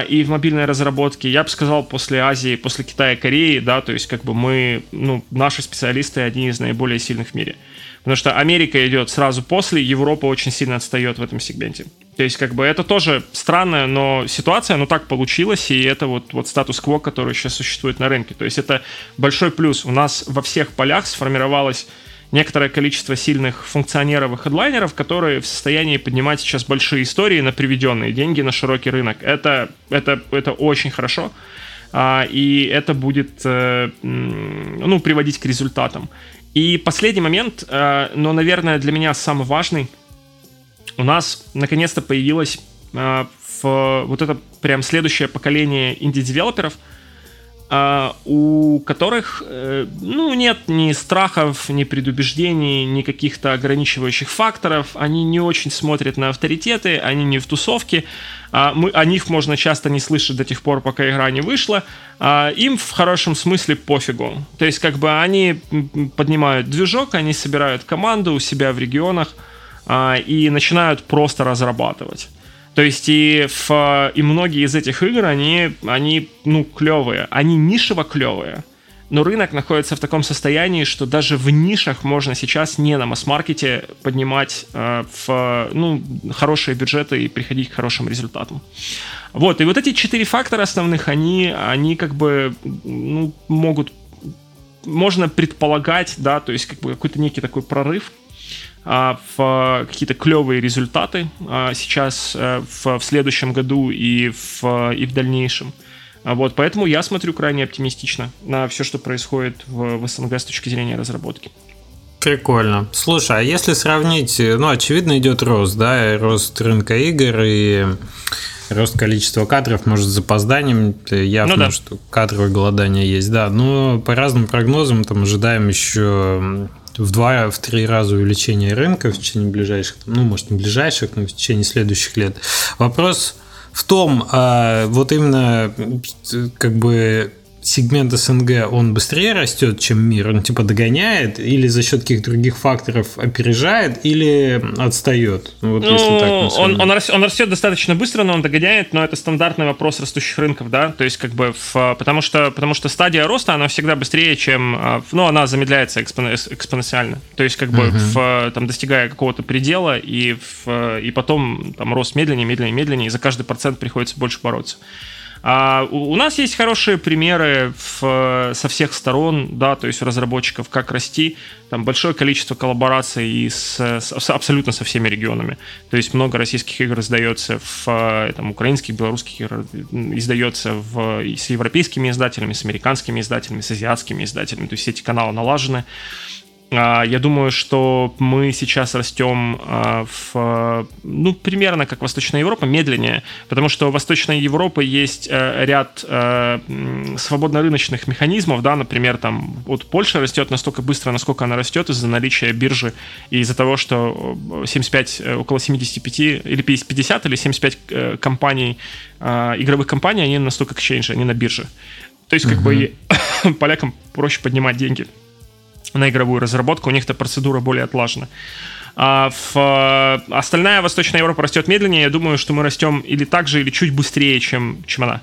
и в мобильной разработке, я бы сказал, после Азии, после Китая Кореи, да, то есть как бы мы, ну, наши специалисты одни из наиболее сильных в мире. Потому что Америка идет сразу после, Европа очень сильно отстает в этом сегменте. То есть, как бы, это тоже странная, но ситуация, но так получилось, и это вот, вот статус-кво, который сейчас существует на рынке. То есть, это большой плюс. У нас во всех полях сформировалось некоторое количество сильных функционеров и хедлайнеров, которые в состоянии поднимать сейчас большие истории на приведенные деньги на широкий рынок. Это, это, это очень хорошо. А, и это будет э, ну, приводить к результатам. И последний момент, э, но, наверное, для меня самый важный. У нас наконец-то появилось э, в, вот это прям следующее поколение инди-девелоперов, у которых ну, нет ни страхов, ни предубеждений, ни каких-то ограничивающих факторов. Они не очень смотрят на авторитеты, они не в тусовке, а мы, о них можно часто не слышать до тех пор, пока игра не вышла, а им в хорошем смысле пофигу. То есть, как бы они поднимают движок, они собирают команду у себя в регионах а, и начинают просто разрабатывать. То есть и, в, и многие из этих игр, они, они ну, клевые. Они нишево клевые. но рынок находится в таком состоянии, что даже в нишах можно сейчас не на масс-маркете поднимать э, в, ну, хорошие бюджеты и приходить к хорошим результатам. Вот, и вот эти четыре фактора основных, они, они как бы ну, могут, можно предполагать, да, то есть как бы какой-то некий такой прорыв в какие-то клевые результаты а, сейчас а, в, в следующем году и в, и в дальнейшем. Вот, поэтому я смотрю крайне оптимистично на все, что происходит в, в СНГ с точки зрения разработки. Прикольно. Слушай, а если сравнить, ну, очевидно, идет рост, да, рост рынка игр и рост количества кадров, может, с запозданием, явно, ну, да. что кадровое голодание есть, да, но по разным прогнозам там ожидаем еще в два, в три раза увеличение рынка в течение ближайших, ну, может, не ближайших, но в течение следующих лет. Вопрос в том, а, вот именно как бы сегмент СНГ, он быстрее растет, чем мир? Он типа догоняет или за счет каких-то других факторов опережает или отстает? Ну, вот, ну, если так он, он, растет, он растет достаточно быстро, но он догоняет, но это стандартный вопрос растущих рынков, да, то есть как бы в, потому что потому что стадия роста она всегда быстрее, чем, а, ну она замедляется экспоненциально, то есть как бы uh-huh. в, там достигая какого-то предела и в, и потом там рост медленнее, медленнее, медленнее, и за каждый процент приходится больше бороться. А у, у нас есть хорошие примеры в, со всех сторон, да, то есть у разработчиков, как расти. Там большое количество коллабораций и с, с, абсолютно со всеми регионами. То есть много российских игр издается в там, украинских, белорусских игр издается в, с европейскими издателями, с американскими издателями, с азиатскими издателями. То есть эти каналы налажены. А, я думаю, что мы сейчас растем а, в, ну, примерно как Восточная Европа, медленнее, потому что у Восточной Европы есть э, ряд э, свободно-рыночных механизмов, да, например, там, вот Польша растет настолько быстро, насколько она растет из-за наличия биржи и из-за того, что 75, э, около 75 или 50 или 75 компаний, игровых компаний, они настолько exchange, они на бирже. То есть, как uh-huh. бы, полякам проще поднимать деньги на игровую разработку, у них эта процедура более отлажена. А в, остальная Восточная Европа растет медленнее. Я думаю, что мы растем или так же, или чуть быстрее, чем, чем она.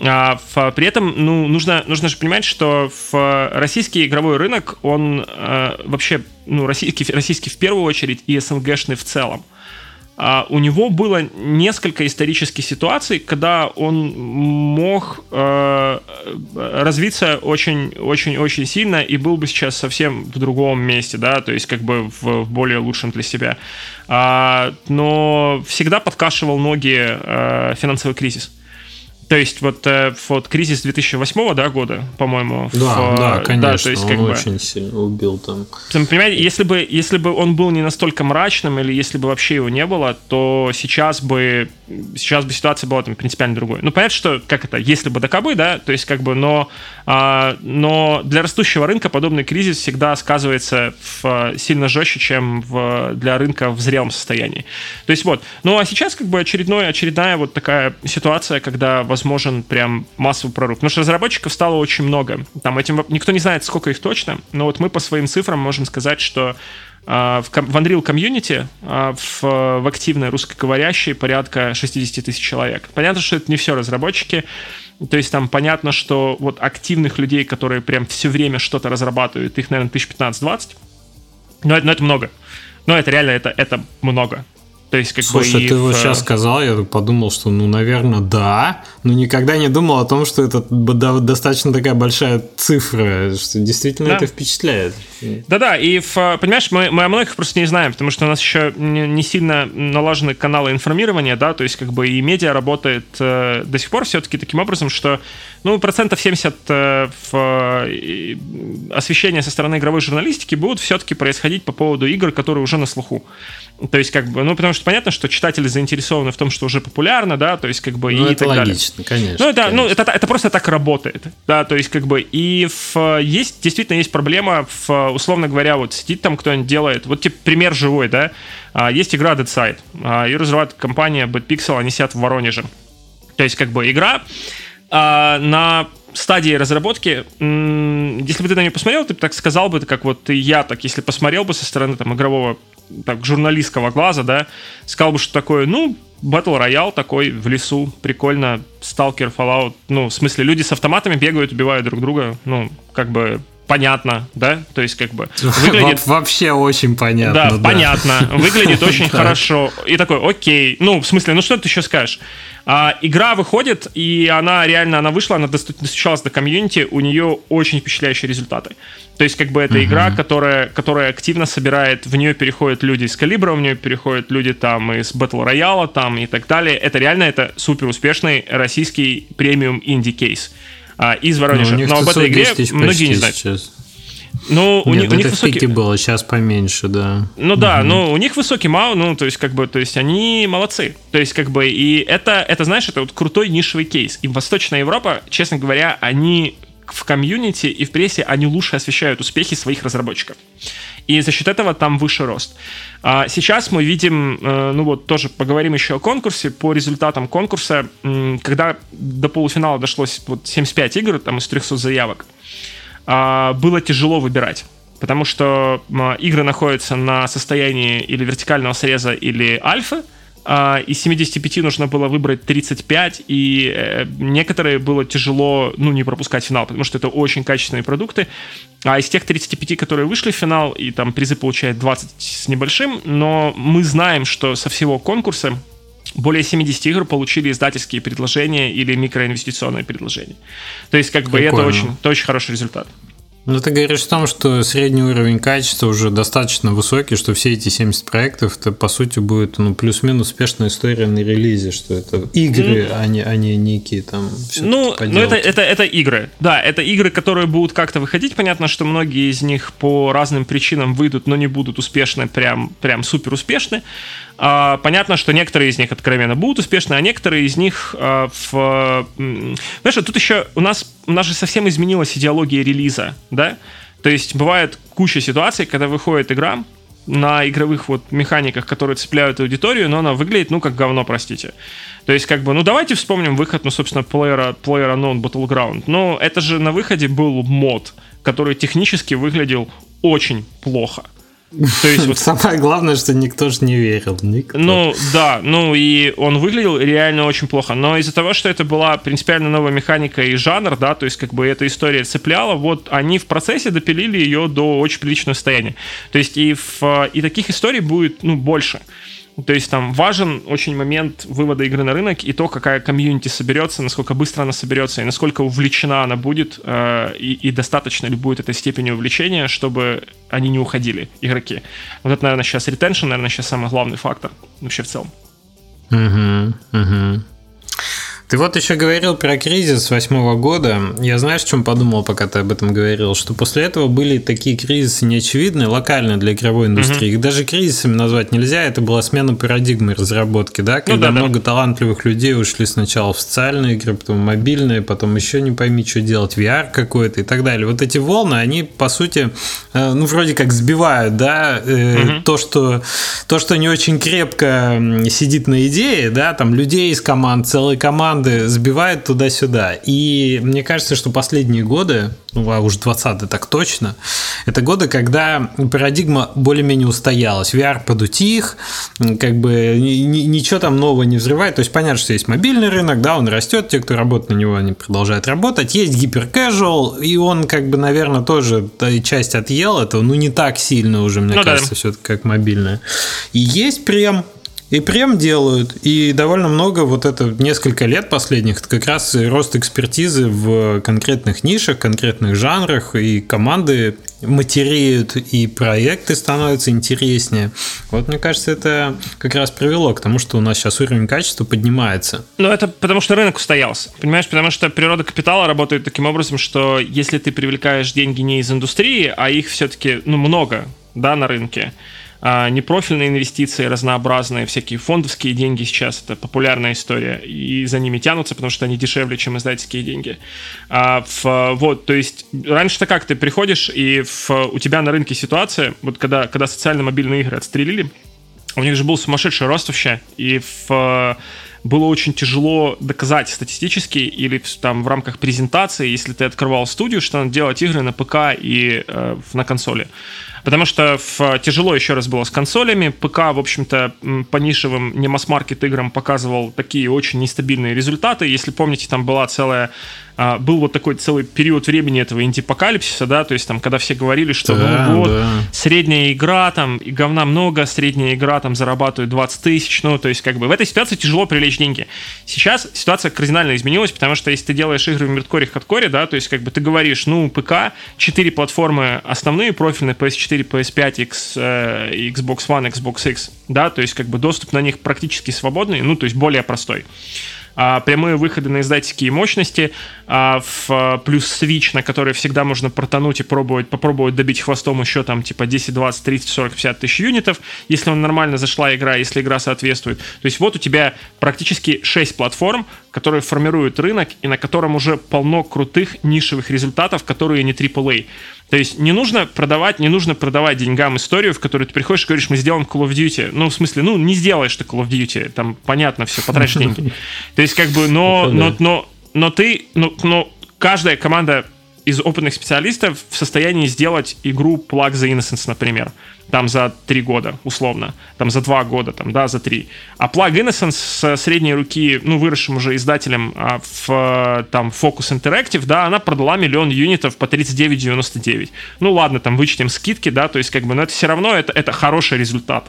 А в, при этом ну, нужно, нужно же понимать, что в российский игровой рынок, он э, вообще, ну, российский, российский в первую очередь и СНГшный в целом. Uh, у него было несколько исторических ситуаций, когда он мог uh, развиться очень-очень-очень сильно и был бы сейчас совсем в другом месте, да, то есть как бы в, в более лучшем для себя. Uh, но всегда подкашивал ноги финансовый кризис. То есть вот, э, вот кризис 2008 да, года, по-моему. Да, в, да, конечно, да, то есть, как он бы, очень сильно убил там. Понимаете, если бы, если бы он был не настолько мрачным, или если бы вообще его не было, то сейчас бы, сейчас бы ситуация была там принципиально другой. Ну, понятно, что, как это, если бы да да, то есть как бы, но, а, но для растущего рынка подобный кризис всегда сказывается в, сильно жестче, чем в, для рынка в зрелом состоянии. То есть вот, ну а сейчас как бы очередной, очередная вот такая ситуация, когда возможен прям массовый прорыв. Потому что разработчиков стало очень много. Там этим никто не знает, сколько их точно, но вот мы по своим цифрам можем сказать, что Uh, в, Unreal Community uh, в, в активной русскоговорящей порядка 60 тысяч человек. Понятно, что это не все разработчики, то есть там понятно, что вот активных людей, которые прям все время что-то разрабатывают, их, наверное, 1015-20, но это, но это много. Но это реально, это, это много. То есть, как Слушай, бы ты вот сейчас сказал, я подумал, что, ну, наверное, да, но никогда не думал о том, что это достаточно такая большая цифра, что действительно да. это впечатляет. Да-да, и, в, понимаешь, мы, мы о многих просто не знаем, потому что у нас еще не сильно налажены каналы информирования, да, то есть, как бы и медиа работает э, до сих пор все-таки таким образом, что, ну, процентов 70 э, в, э, освещения со стороны игровой журналистики будут все-таки происходить по поводу игр, которые уже на слуху. То есть, как бы, ну, потому что понятно, что читатели заинтересованы в том, что уже популярно, да, то есть, как бы, ну, и это так логично, далее. конечно. Ну, это, конечно. ну, это, это просто так работает, да, то есть, как бы, и в, есть, действительно есть проблема, в, условно говоря, вот сидит там кто-нибудь делает, вот, типа, пример живой, да, а, есть игра Dead Side, а, ее разрабатывает компания Bad Pixel, они сидят в Воронеже. То есть, как бы, игра а, на стадии разработки, если бы ты на нее посмотрел, ты бы так сказал бы, как вот я так, если посмотрел бы со стороны там игрового так, журналистского глаза, да, сказал бы, что такое, ну, Battle Royale такой в лесу, прикольно, Stalker, Fallout, ну, в смысле, люди с автоматами бегают, убивают друг друга, ну, как бы понятно, да, то есть как бы выглядит... Вообще очень понятно. Да, да. понятно, выглядит очень хорошо. И такой, окей, ну, в смысле, ну что ты еще скажешь? А, игра выходит, и она реально, она вышла, она достучалась до комьюнити, у нее очень впечатляющие результаты. То есть, как бы это uh-huh. игра, которая, которая активно собирает, в нее переходят люди из Калибра, в нее переходят люди там из Battle Royale там и так далее. Это реально, это супер успешный российский премиум инди-кейс а, из Воронежа. Ну, Но об этой игре многие не знают. Сейчас. Ну, у, Нет, них, у них высокий... было, сейчас поменьше, да. Ну да, угу. ну у них высокий мау, ну то есть как бы, то есть они молодцы. То есть как бы, и это, это знаешь, это вот крутой нишевый кейс. И Восточная Европа, честно говоря, они в комьюнити и в прессе, они лучше освещают успехи своих разработчиков. И за счет этого там выше рост. А сейчас мы видим, э, ну вот тоже поговорим еще о конкурсе. По результатам конкурса, когда до полуфинала дошлось вот 75 игр, там из 300 заявок, а, было тяжело выбирать. Потому что игры находятся на состоянии или вертикального среза, или альфы. А, из 75 нужно было выбрать 35, и э, некоторые было тяжело, ну, не пропускать финал, потому что это очень качественные продукты. А из тех 35, которые вышли в финал, и там призы получают 20 с небольшим, но мы знаем, что со всего конкурса более 70 игр получили издательские предложения или микроинвестиционные предложения. То есть, как бы, Прикольно. это очень, это очень хороший результат. Ну, ты говоришь о том, что средний уровень качества уже достаточно высокий, что все эти 70 проектов, это, по сути, будет ну, плюс-минус успешная история на релизе, что это игры, mm. а, не, а не некие там Ну, ну это, это, это игры. Да, это игры, которые будут как-то выходить. Понятно, что многие из них по разным причинам выйдут, но не будут успешны, прям, прям супер успешны. А, понятно, что некоторые из них откровенно будут успешны, а некоторые из них а, в... Знаешь, тут еще у нас, у нас же совсем изменилась идеология релиза, да? То есть бывает куча ситуаций, когда выходит игра, на игровых вот механиках, которые цепляют аудиторию, но она выглядит, ну, как говно, простите. То есть, как бы, ну, давайте вспомним выход, ну, собственно, Player, Player Unknown Battleground. Но это же на выходе был мод, который технически выглядел очень плохо. То есть вот самое главное, что никто же не верил. Никто. Ну да, ну и он выглядел реально очень плохо. Но из-за того, что это была принципиально новая механика и жанр, да, то есть как бы эта история цепляла, вот они в процессе допилили ее до очень приличного состояния. То есть и, в, и таких историй будет ну, больше. То есть там важен очень момент вывода игры на рынок и то, какая комьюнити соберется, насколько быстро она соберется и насколько увлечена она будет, э, и, и достаточно ли будет этой степени увлечения, чтобы они не уходили, игроки. Вот это, наверное, сейчас ретеншн, наверное, сейчас самый главный фактор вообще в целом. Угу, угу. Ты вот еще говорил про кризис восьмого года. Я знаешь, о чем подумал, пока ты об этом говорил? Что после этого были такие кризисы неочевидные, локальные для игровой индустрии. Их даже кризисами назвать нельзя. Это была смена парадигмы разработки, да? Когда ну, да, много да. талантливых людей ушли сначала в социальные игры, потом мобильные, потом еще не пойми, что делать, VR какой-то и так далее. Вот эти волны, они, по сути, э, ну, вроде как сбивают, да, угу. то, что, то, что не очень крепко сидит на идее, да, там людей из команд, целые команды команды сбивает туда-сюда. И мне кажется, что последние годы, ну, а уж 20 так точно, это годы, когда парадигма более-менее устоялась. VR подутих, как бы ничего там нового не взрывает. То есть понятно, что есть мобильный рынок, да, он растет, те, кто работает на него, они продолжают работать. Есть гиперкэжуал, и он, как бы, наверное, тоже часть отъел этого, ну, не так сильно уже, мне ну, кажется, да. все-таки как мобильная. И есть прям и прям делают. И довольно много вот это несколько лет последних, как раз рост экспертизы в конкретных нишах, конкретных жанрах, и команды матереют, и проекты становятся интереснее. Вот мне кажется, это как раз привело к тому, что у нас сейчас уровень качества поднимается. Ну, это потому что рынок устоялся. Понимаешь, потому что природа капитала работает таким образом, что если ты привлекаешь деньги не из индустрии, а их все-таки ну, много да, на рынке, непрофильные инвестиции разнообразные, всякие фондовские деньги сейчас, это популярная история, и за ними тянутся, потому что они дешевле, чем издательские деньги. А, в, вот, то есть раньше-то как, ты приходишь, и в, у тебя на рынке ситуация, вот когда, когда социально-мобильные игры отстрелили, у них же был сумасшедший рост вообще, и в было очень тяжело доказать статистически или там в рамках презентации, если ты открывал студию, что надо делать игры на ПК и э, на консоли. Потому что в, тяжело еще раз было с консолями. ПК, в общем-то, по нишевым, не масс-маркет играм показывал такие очень нестабильные результаты. Если помните, там была целая а, был вот такой целый период времени этого интипокалипсиса, да, то есть там, когда все говорили, что да, ну вот, да. средняя игра, там, и говна много, средняя игра, там, зарабатывает 20 тысяч, ну, то есть как бы в этой ситуации тяжело привлечь деньги. Сейчас ситуация кардинально изменилась, потому что если ты делаешь игры в мирткоре, хардкоре, да, то есть как бы ты говоришь, ну, ПК, 4 платформы основные, профильные, PS4, PS5, X, Xbox One, Xbox X, да, то есть как бы доступ на них практически свободный, ну, то есть более простой а, прямые выходы на издательские мощности, а, в, плюс Switch, на который всегда можно протонуть и пробовать, попробовать добить хвостом еще там типа 10, 20, 30, 40, 50 тысяч юнитов, если он нормально зашла игра, если игра соответствует. То есть вот у тебя практически 6 платформ, которые формируют рынок и на котором уже полно крутых нишевых результатов, которые не AAA. То есть не нужно продавать, не нужно продавать деньгам историю, в которую ты приходишь и говоришь, мы сделаем Call of Duty. Ну, в смысле, ну, не сделаешь ты Call of Duty, там понятно все, потратишь деньги. То есть как бы, но, но, но, но ты, но, но каждая команда из опытных специалистов в состоянии сделать игру Plug the Innocence, например там за три года, условно, там за два года, там, да, за три. А Plug Innocence с средней руки, ну, выросшим уже издателем а, в там Focus Interactive, да, она продала миллион юнитов по 39,99. Ну, ладно, там вычтем скидки, да, то есть, как бы, но это все равно это, это хороший результат.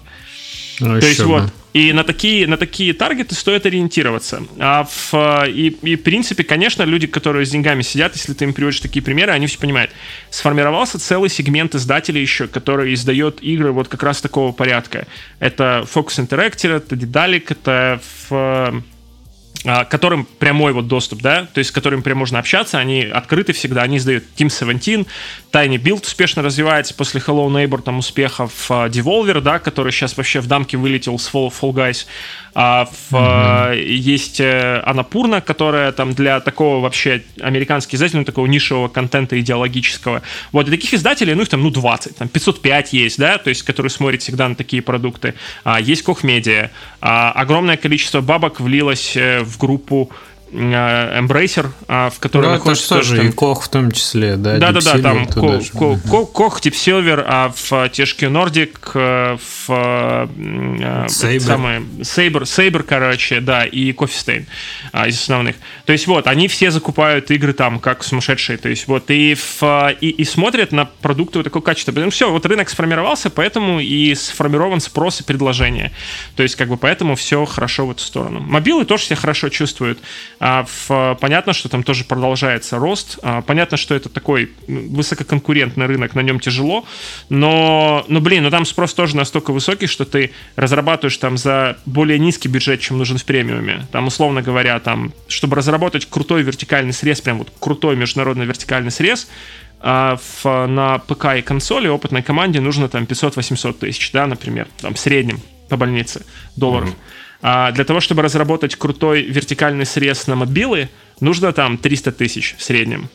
Ну, То есть бы. вот, и на такие, на такие таргеты стоит ориентироваться. А в, и, и, в принципе, конечно, люди, которые с деньгами сидят, если ты им приводишь такие примеры, они все понимают. Сформировался целый сегмент издателей еще, который издает игры вот как раз такого порядка. Это Focus Interactive, это Dedalic, это в а, которым прямой вот доступ, да, то есть с которыми прям можно общаться, они открыты всегда, они издают Team 17, Tiny Build успешно развивается после Hello Neighbor, там успехов, Devolver, да, который сейчас вообще в дамке вылетел с Fall, Fall Guys, а в, mm-hmm. есть э, Анапурна, которая там для такого вообще американский издатель, ну, такого нишевого контента идеологического. Вот, и таких издателей, ну, их там, ну, 20, там 505 есть, да, то есть, которые смотрят всегда на такие продукты. А, есть Media. А, огромное количество бабок влилось э, в группу Embracer, а, в котором ну, находится тоже, тоже и Кох в том числе, да? Да, да, да, там Кох, Deep Silver, а в THQ Nordic, э, в Saber. Самое, Saber, Saber, короче, да, и Stain а, из основных. То есть вот, они все закупают игры там как сумасшедшие, то есть вот, и, в, и, и смотрят на продукты вот такого качества. Потому все, вот рынок сформировался, поэтому и сформирован спрос и предложение. То есть как бы поэтому все хорошо в эту сторону. Мобилы тоже себя хорошо чувствуют. А в, понятно, что там тоже продолжается рост. А, понятно, что это такой высококонкурентный рынок, на нем тяжело. Но, но блин, ну там спрос тоже настолько высокий, что ты разрабатываешь там за более низкий бюджет, чем нужен в премиуме. Там, условно говоря, там, чтобы разработать крутой вертикальный срез, прям вот крутой международный вертикальный срез, а в, на ПК и консоли опытной команде нужно там 500-800 тысяч, да, например, там в среднем по больнице долларов. Mm-hmm. А для того, чтобы разработать крутой вертикальный срез на мобилы, нужно там 300 тысяч в среднем.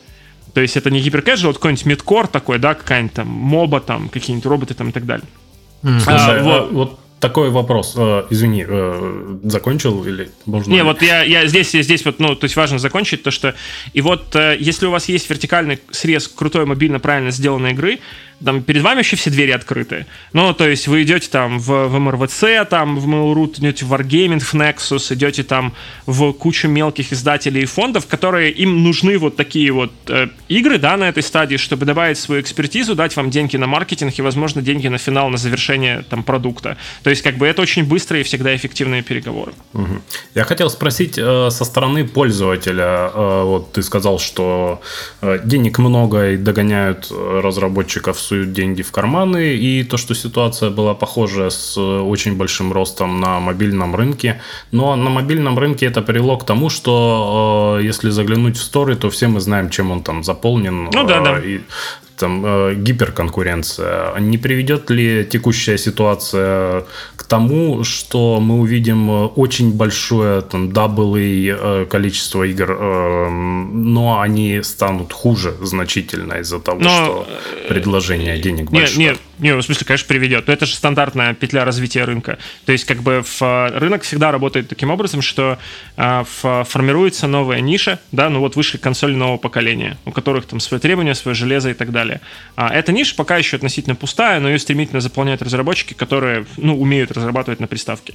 То есть это не гиперкэжуал, а какой-нибудь мидкор такой, да, какая-нибудь там моба, там, какие-нибудь роботы там и так далее. Слушай, а, вот, вот такой вопрос. Э, извини, э, закончил или можно? Не, вот я, я здесь, здесь вот, ну, то есть важно закончить то, что и вот э, если у вас есть вертикальный срез крутой мобильно правильно сделанной игры, там перед вами вообще все двери открыты. Ну, то есть вы идете там в, в МРВЦ, там в Mail.ru, идете в Wargaming, в Nexus, идете там в кучу мелких издателей и фондов, которые им нужны вот такие вот э, игры, да, на этой стадии, чтобы добавить свою экспертизу, дать вам деньги на маркетинг и, возможно, деньги на финал, на завершение там продукта. То есть, как бы это очень быстрые и всегда эффективные переговоры. Угу. Я хотел спросить э, со стороны пользователя. Э, вот ты сказал, что э, денег много и догоняют э, разработчиков с суют деньги в карманы, и то, что ситуация была похожа с очень большим ростом на мобильном рынке. Но на мобильном рынке это привело к тому, что э, если заглянуть в сторы, то все мы знаем, чем он там заполнен. Ну да, да. И там э, гиперконкуренция. Не приведет ли текущая ситуация тому, что мы увидим э, очень большое там даблы э, количество игр, э, но они станут хуже значительно из-за того, но, что предложение денег большое? Нет, нет, Не, в смысле, конечно, приведет. Но это же стандартная петля развития рынка. То есть, как бы в, э, рынок всегда работает таким образом, что а, в, формируется новая ниша, да, ну вот вышли консоли нового поколения, у которых там свои требования, свое железо и так далее. А эта ниша пока еще относительно пустая, но ее стремительно заполняют разработчики, которые, ну, умеют разрабатывать на приставке.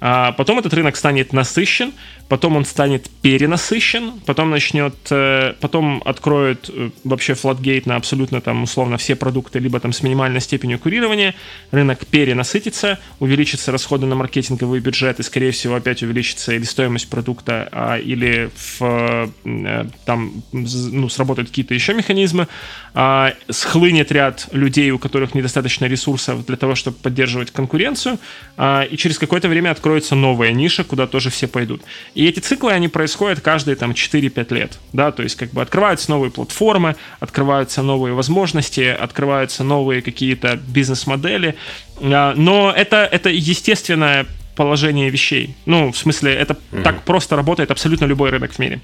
А потом этот рынок станет насыщен, потом он станет перенасыщен, потом начнет, э, потом откроют э, вообще флатгейт на абсолютно там условно все продукты, либо там с минимальной степенью курирования, рынок перенасытится, увеличатся расходы на маркетинговый бюджет и, скорее всего, опять увеличится или стоимость продукта, а, или в, э, там ну, сработают какие-то еще механизмы, а, схлынет ряд людей, у которых недостаточно ресурсов для того, чтобы поддерживать конкуренцию, а, и через какое-то время откроется новая ниша, куда тоже все пойдут. И эти циклы, они происходят каждые там 4-5 лет, да, то есть как бы открываются новые платформы, открываются новые возможности, открываются новые какие-то бизнес-модели, а, но это, это естественное положение вещей. Ну, в смысле, это угу. так просто работает абсолютно любой рынок в мире.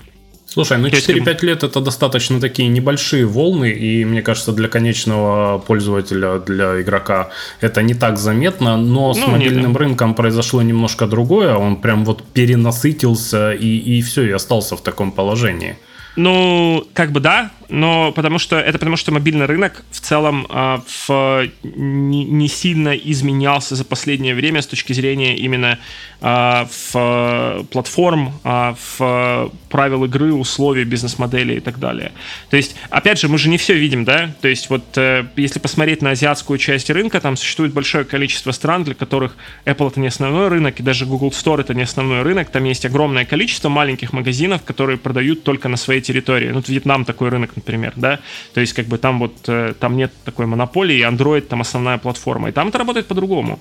Слушай, ну 4-5 лет это достаточно такие небольшие волны, и мне кажется, для конечного пользователя, для игрока это не так заметно, но с ну, мобильным нет. рынком произошло немножко другое, он прям вот перенасытился и, и все, и остался в таком положении. Ну, как бы да, но потому что это потому что мобильный рынок в целом э, в, не, не сильно изменялся за последнее время с точки зрения именно э, в платформ, э, в правил игры, условий бизнес-модели и так далее. То есть, опять же, мы же не все видим, да? То есть, вот э, если посмотреть на азиатскую часть рынка, там существует большое количество стран, для которых Apple это не основной рынок, и даже Google Store это не основной рынок. Там есть огромное количество маленьких магазинов, которые продают только на своей территории. Ну, Вьетнам такой рынок например, да, то есть как бы там вот, э, там нет такой монополии, Android там основная платформа, и там это работает по-другому.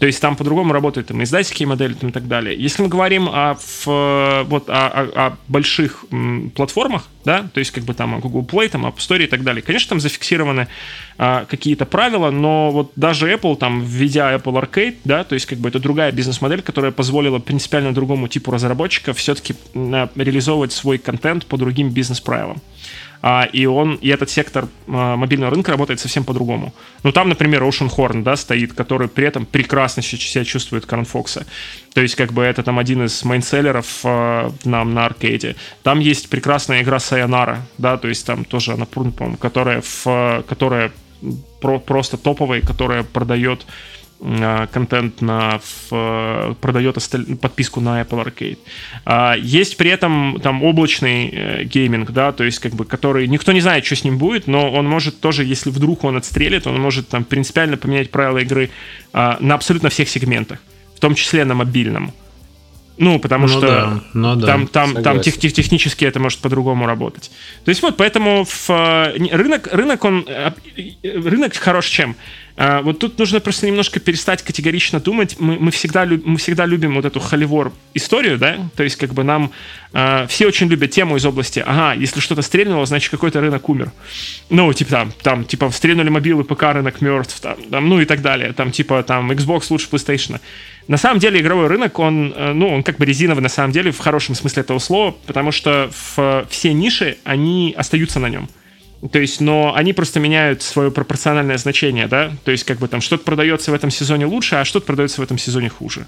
То есть там по-другому работают там, издательские модели там, и так далее. Если мы говорим о, в, вот, о, о, о больших м, платформах, да, то есть как бы там о Google Play, там, App Store и так далее, конечно, там зафиксированы а, какие-то правила, но вот даже Apple, там, введя Apple Arcade, да, то есть как бы это другая бизнес-модель, которая позволила принципиально другому типу разработчиков все-таки реализовывать свой контент по другим бизнес-правилам и он, и этот сектор а, мобильного рынка работает совсем по-другому. Ну, там, например, Ocean Horn, да, стоит, который при этом прекрасно себя чувствует Карн Фокса. То есть, как бы, это там один из мейнселлеров а, нам на аркейде. Там есть прекрасная игра Sayonara, да, то есть там тоже она, по-моему, которая, в, которая про, просто топовая, которая продает Э, контент на в, продает осталь, подписку на Apple Arcade. А, есть при этом там облачный э, гейминг, да, то есть как бы который никто не знает, что с ним будет, но он может тоже, если вдруг он отстрелит, он может там принципиально поменять правила игры а, на абсолютно всех сегментах, в том числе на мобильном. Ну, потому ну, что да, ну, да, там, там, там тех, тех, технически это может по-другому работать. То есть вот, поэтому в, э, рынок, рынок, он, рынок хорош чем? А, вот тут нужно просто немножко перестать категорично думать. Мы, мы, всегда, мы всегда любим вот эту холивор историю, да? То есть как бы нам э, все очень любят тему из области, ага, если что-то стрельнуло, значит какой-то рынок умер. Ну, типа там, там типа стрельнули мобилы, ПК рынок мертв, там, там, ну и так далее. Там типа там Xbox лучше PlayStation. На самом деле игровой рынок, он, э, ну, он как бы резиновый на самом деле в хорошем смысле этого слова, потому что в, все ниши, они остаются на нем. То есть, но они просто меняют свое пропорциональное значение, да? То есть, как бы там что-то продается в этом сезоне лучше, а что-то продается в этом сезоне хуже.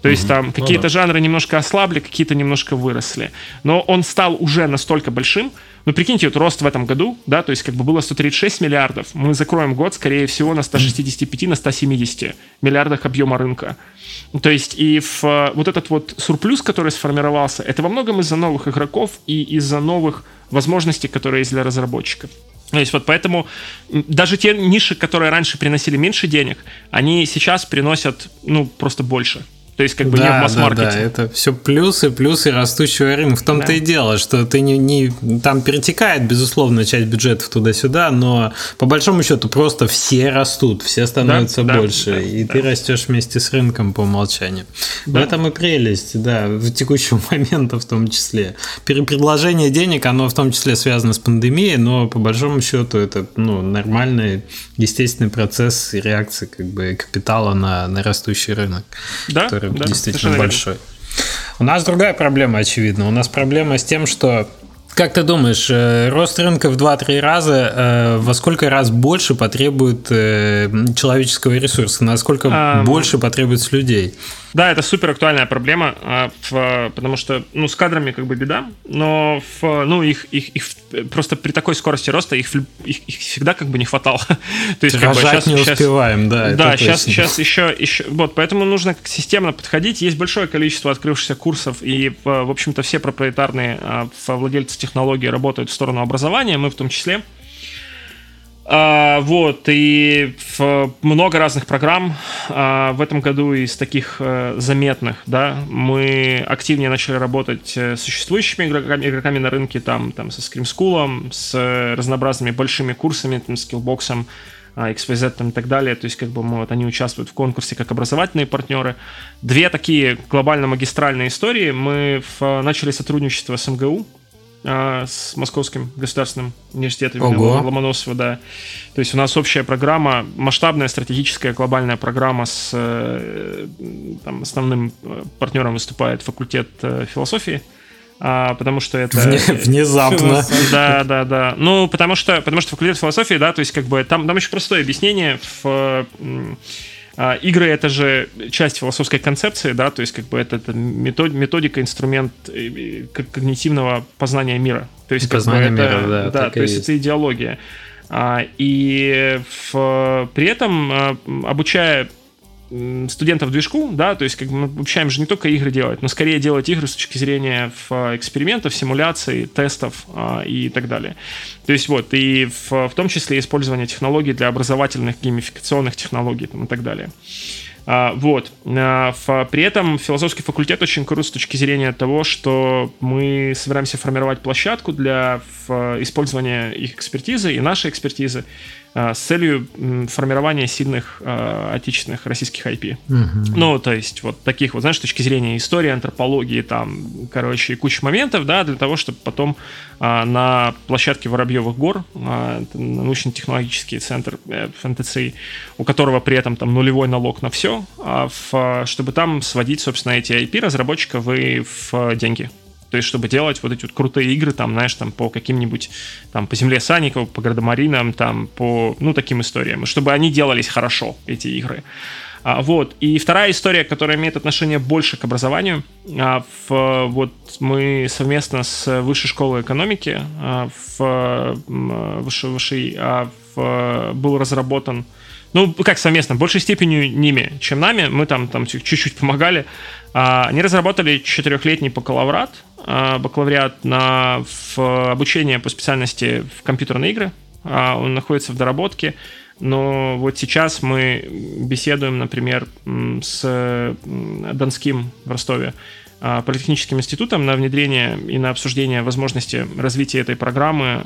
То есть, там ну, какие-то да. жанры немножко ослабли, какие-то немножко выросли. Но он стал уже настолько большим, ну, прикиньте, вот рост в этом году, да, то есть как бы было 136 миллиардов, мы закроем год, скорее всего, на 165, на 170 миллиардах объема рынка. То есть и в, вот этот вот сурплюс, который сформировался, это во многом из-за новых игроков и из-за новых возможностей, которые есть для разработчиков. То есть вот поэтому даже те ниши, которые раньше приносили меньше денег, они сейчас приносят, ну, просто больше. То есть, как бы да, не в масс-маркете. Да, да, это все плюсы, плюсы растущего рынка. В том-то да. и дело, что ты не, не. Там перетекает, безусловно, часть бюджетов туда-сюда, но по большому счету просто все растут, все становятся да, больше. Да, и да. ты растешь вместе с рынком по умолчанию. Да. В этом и прелесть, да, в текущего момента в том числе. Перепредложение денег, оно в том числе связано с пандемией, но по большому счету это ну, нормальный, естественный процесс и реакция как бы капитала на, на растущий рынок. Да, который да, действительно большой. У нас другая проблема, очевидно. У нас проблема с тем, что Как ты думаешь, э, рост рынка в 2-3 раза э, во сколько раз больше потребует э, человеческого ресурса? Насколько а, больше потребуется людей? Да, это супер актуальная проблема, а, потому что ну, с кадрами как бы беда, но в, ну, их, их, их просто при такой скорости роста их, их, их всегда как бы не хватало. То есть, как бы, сейчас, не сейчас, успеваем, да. Да, сейчас, сейчас еще, еще, вот, поэтому нужно системно подходить. Есть большое количество открывшихся курсов, и, в общем-то, все проприетарные а, владельцы технологий работают в сторону образования, мы в том числе. А, вот, и много разных программ а, в этом году из таких а, заметных, да, мы активнее начали работать э, с существующими игроками, игроками на рынке, там, там, со Scream School, с разнообразными большими курсами, там, Skillbox, XYZ там, и так далее, то есть как бы мы, вот, они участвуют в конкурсе как образовательные партнеры. Две такие глобально-магистральные истории. Мы в, начали сотрудничество с МГУ, а, с Московским государственным университетом Ого. Ломоносова, да. То есть у нас общая программа, масштабная стратегическая глобальная программа с э, там, основным э, партнером выступает факультет э, философии. А, потому что это... Вне, внезапно. Да, да, да. Ну, потому что, потому что факультет философии, да, то есть как бы там, там очень простое объяснение в а, игры это же часть философской концепции, да, то есть как бы это, это метод, методика, инструмент э, когнитивного познания мира. То есть познание как бы это, мира, да, да то есть, есть это идеология. А, и в, при этом а, обучая студентов движку, да, то есть как мы обучаем же не только игры делать, но скорее делать игры с точки зрения экспериментов, симуляций, тестов а, и так далее. То есть вот, и в, в том числе использование технологий для образовательных геймификационных технологий там, и так далее. А, вот. А, в, при этом философский факультет очень крут с точки зрения того, что мы собираемся формировать площадку для в, использования их экспертизы и нашей экспертизы с целью формирования сильных э, отечественных российских IP. Угу. Ну, то есть, вот таких вот, знаешь, с точки зрения истории, антропологии, там, короче, куча моментов, да, для того, чтобы потом э, на площадке Воробьевых гор, э, научно-технологический центр э, у которого при этом там нулевой налог на все, э, в, чтобы там сводить, собственно, эти IP разработчиков и в деньги. То есть, чтобы делать вот эти вот крутые игры, там, знаешь, там, по каким-нибудь, там, по земле Санникова, по градомаринам, там, по, ну, таким историям, чтобы они делались хорошо, эти игры. А, вот. И вторая история, которая имеет отношение больше к образованию. А, в, вот мы совместно с Высшей школой экономики а, в, высшей, высшей, а, в, был разработан ну, как совместно, большей степени ними, чем нами. Мы там, там чуть-чуть помогали. А, они разработали четырехлетний бакалаврат, бакалавриат на в обучение по специальности в компьютерные игры. А, он находится в доработке. Но вот сейчас мы беседуем, например, с Донским в Ростове политехническим институтом на внедрение и на обсуждение возможности развития этой программы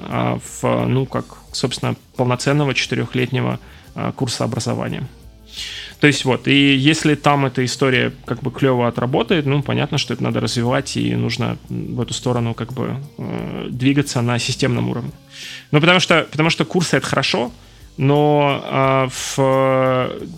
в, ну, как, собственно, полноценного четырехлетнего курса образования. То есть вот, и если там эта история как бы клево отработает, ну, понятно, что это надо развивать, и нужно в эту сторону как бы э, двигаться на системном уровне. Ну, потому что, потому что курсы — это хорошо, но а, в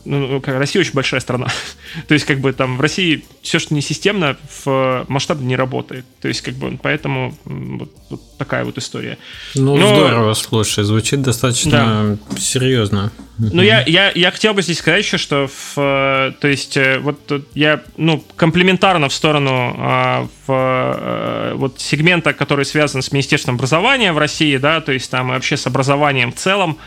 ну, ну Россия очень большая страна. То есть, как бы там в России все, что не системно, в масштабе не работает. То есть, как бы поэтому вот, вот такая вот история. Ну, но... здорово, слушай, звучит достаточно да. серьезно. Ну, я, я, я хотел бы здесь сказать еще, что в, то есть, э, вот я, ну, комплементарно в сторону а, в, э, вот сегмента, который связан с Министерством образования в России, да, то есть там вообще с образованием в целом,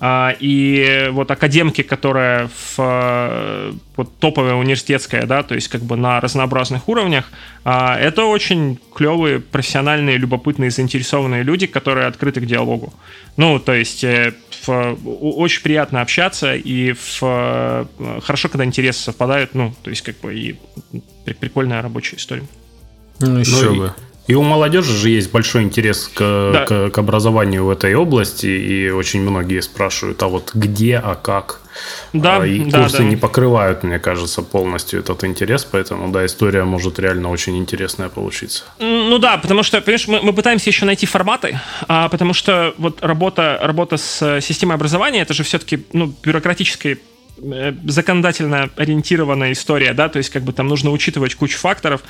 и вот академки, которая в вот топовая университетская, да, то есть как бы на разнообразных уровнях, а, это очень клевые, профессиональные, любопытные, заинтересованные люди, которые открыты к диалогу. Ну, то есть э, в, очень приятно общаться, и в, хорошо, когда интересы совпадают, ну, то есть как бы и прикольная рабочая история. Ну, еще ну, бы. И у молодежи же есть большой интерес к, да. к, к образованию в этой области, и очень многие спрашивают, а вот где, а как? Да, и да, курсы да. не покрывают, мне кажется, полностью этот интерес, поэтому, да, история может реально очень интересная получиться. Ну да, потому что, понимаешь, мы, мы пытаемся еще найти форматы, а, потому что вот работа, работа с системой образования, это же все-таки, ну, бюрократическая э, законодательно ориентированная история, да, то есть как бы там нужно учитывать кучу факторов, А,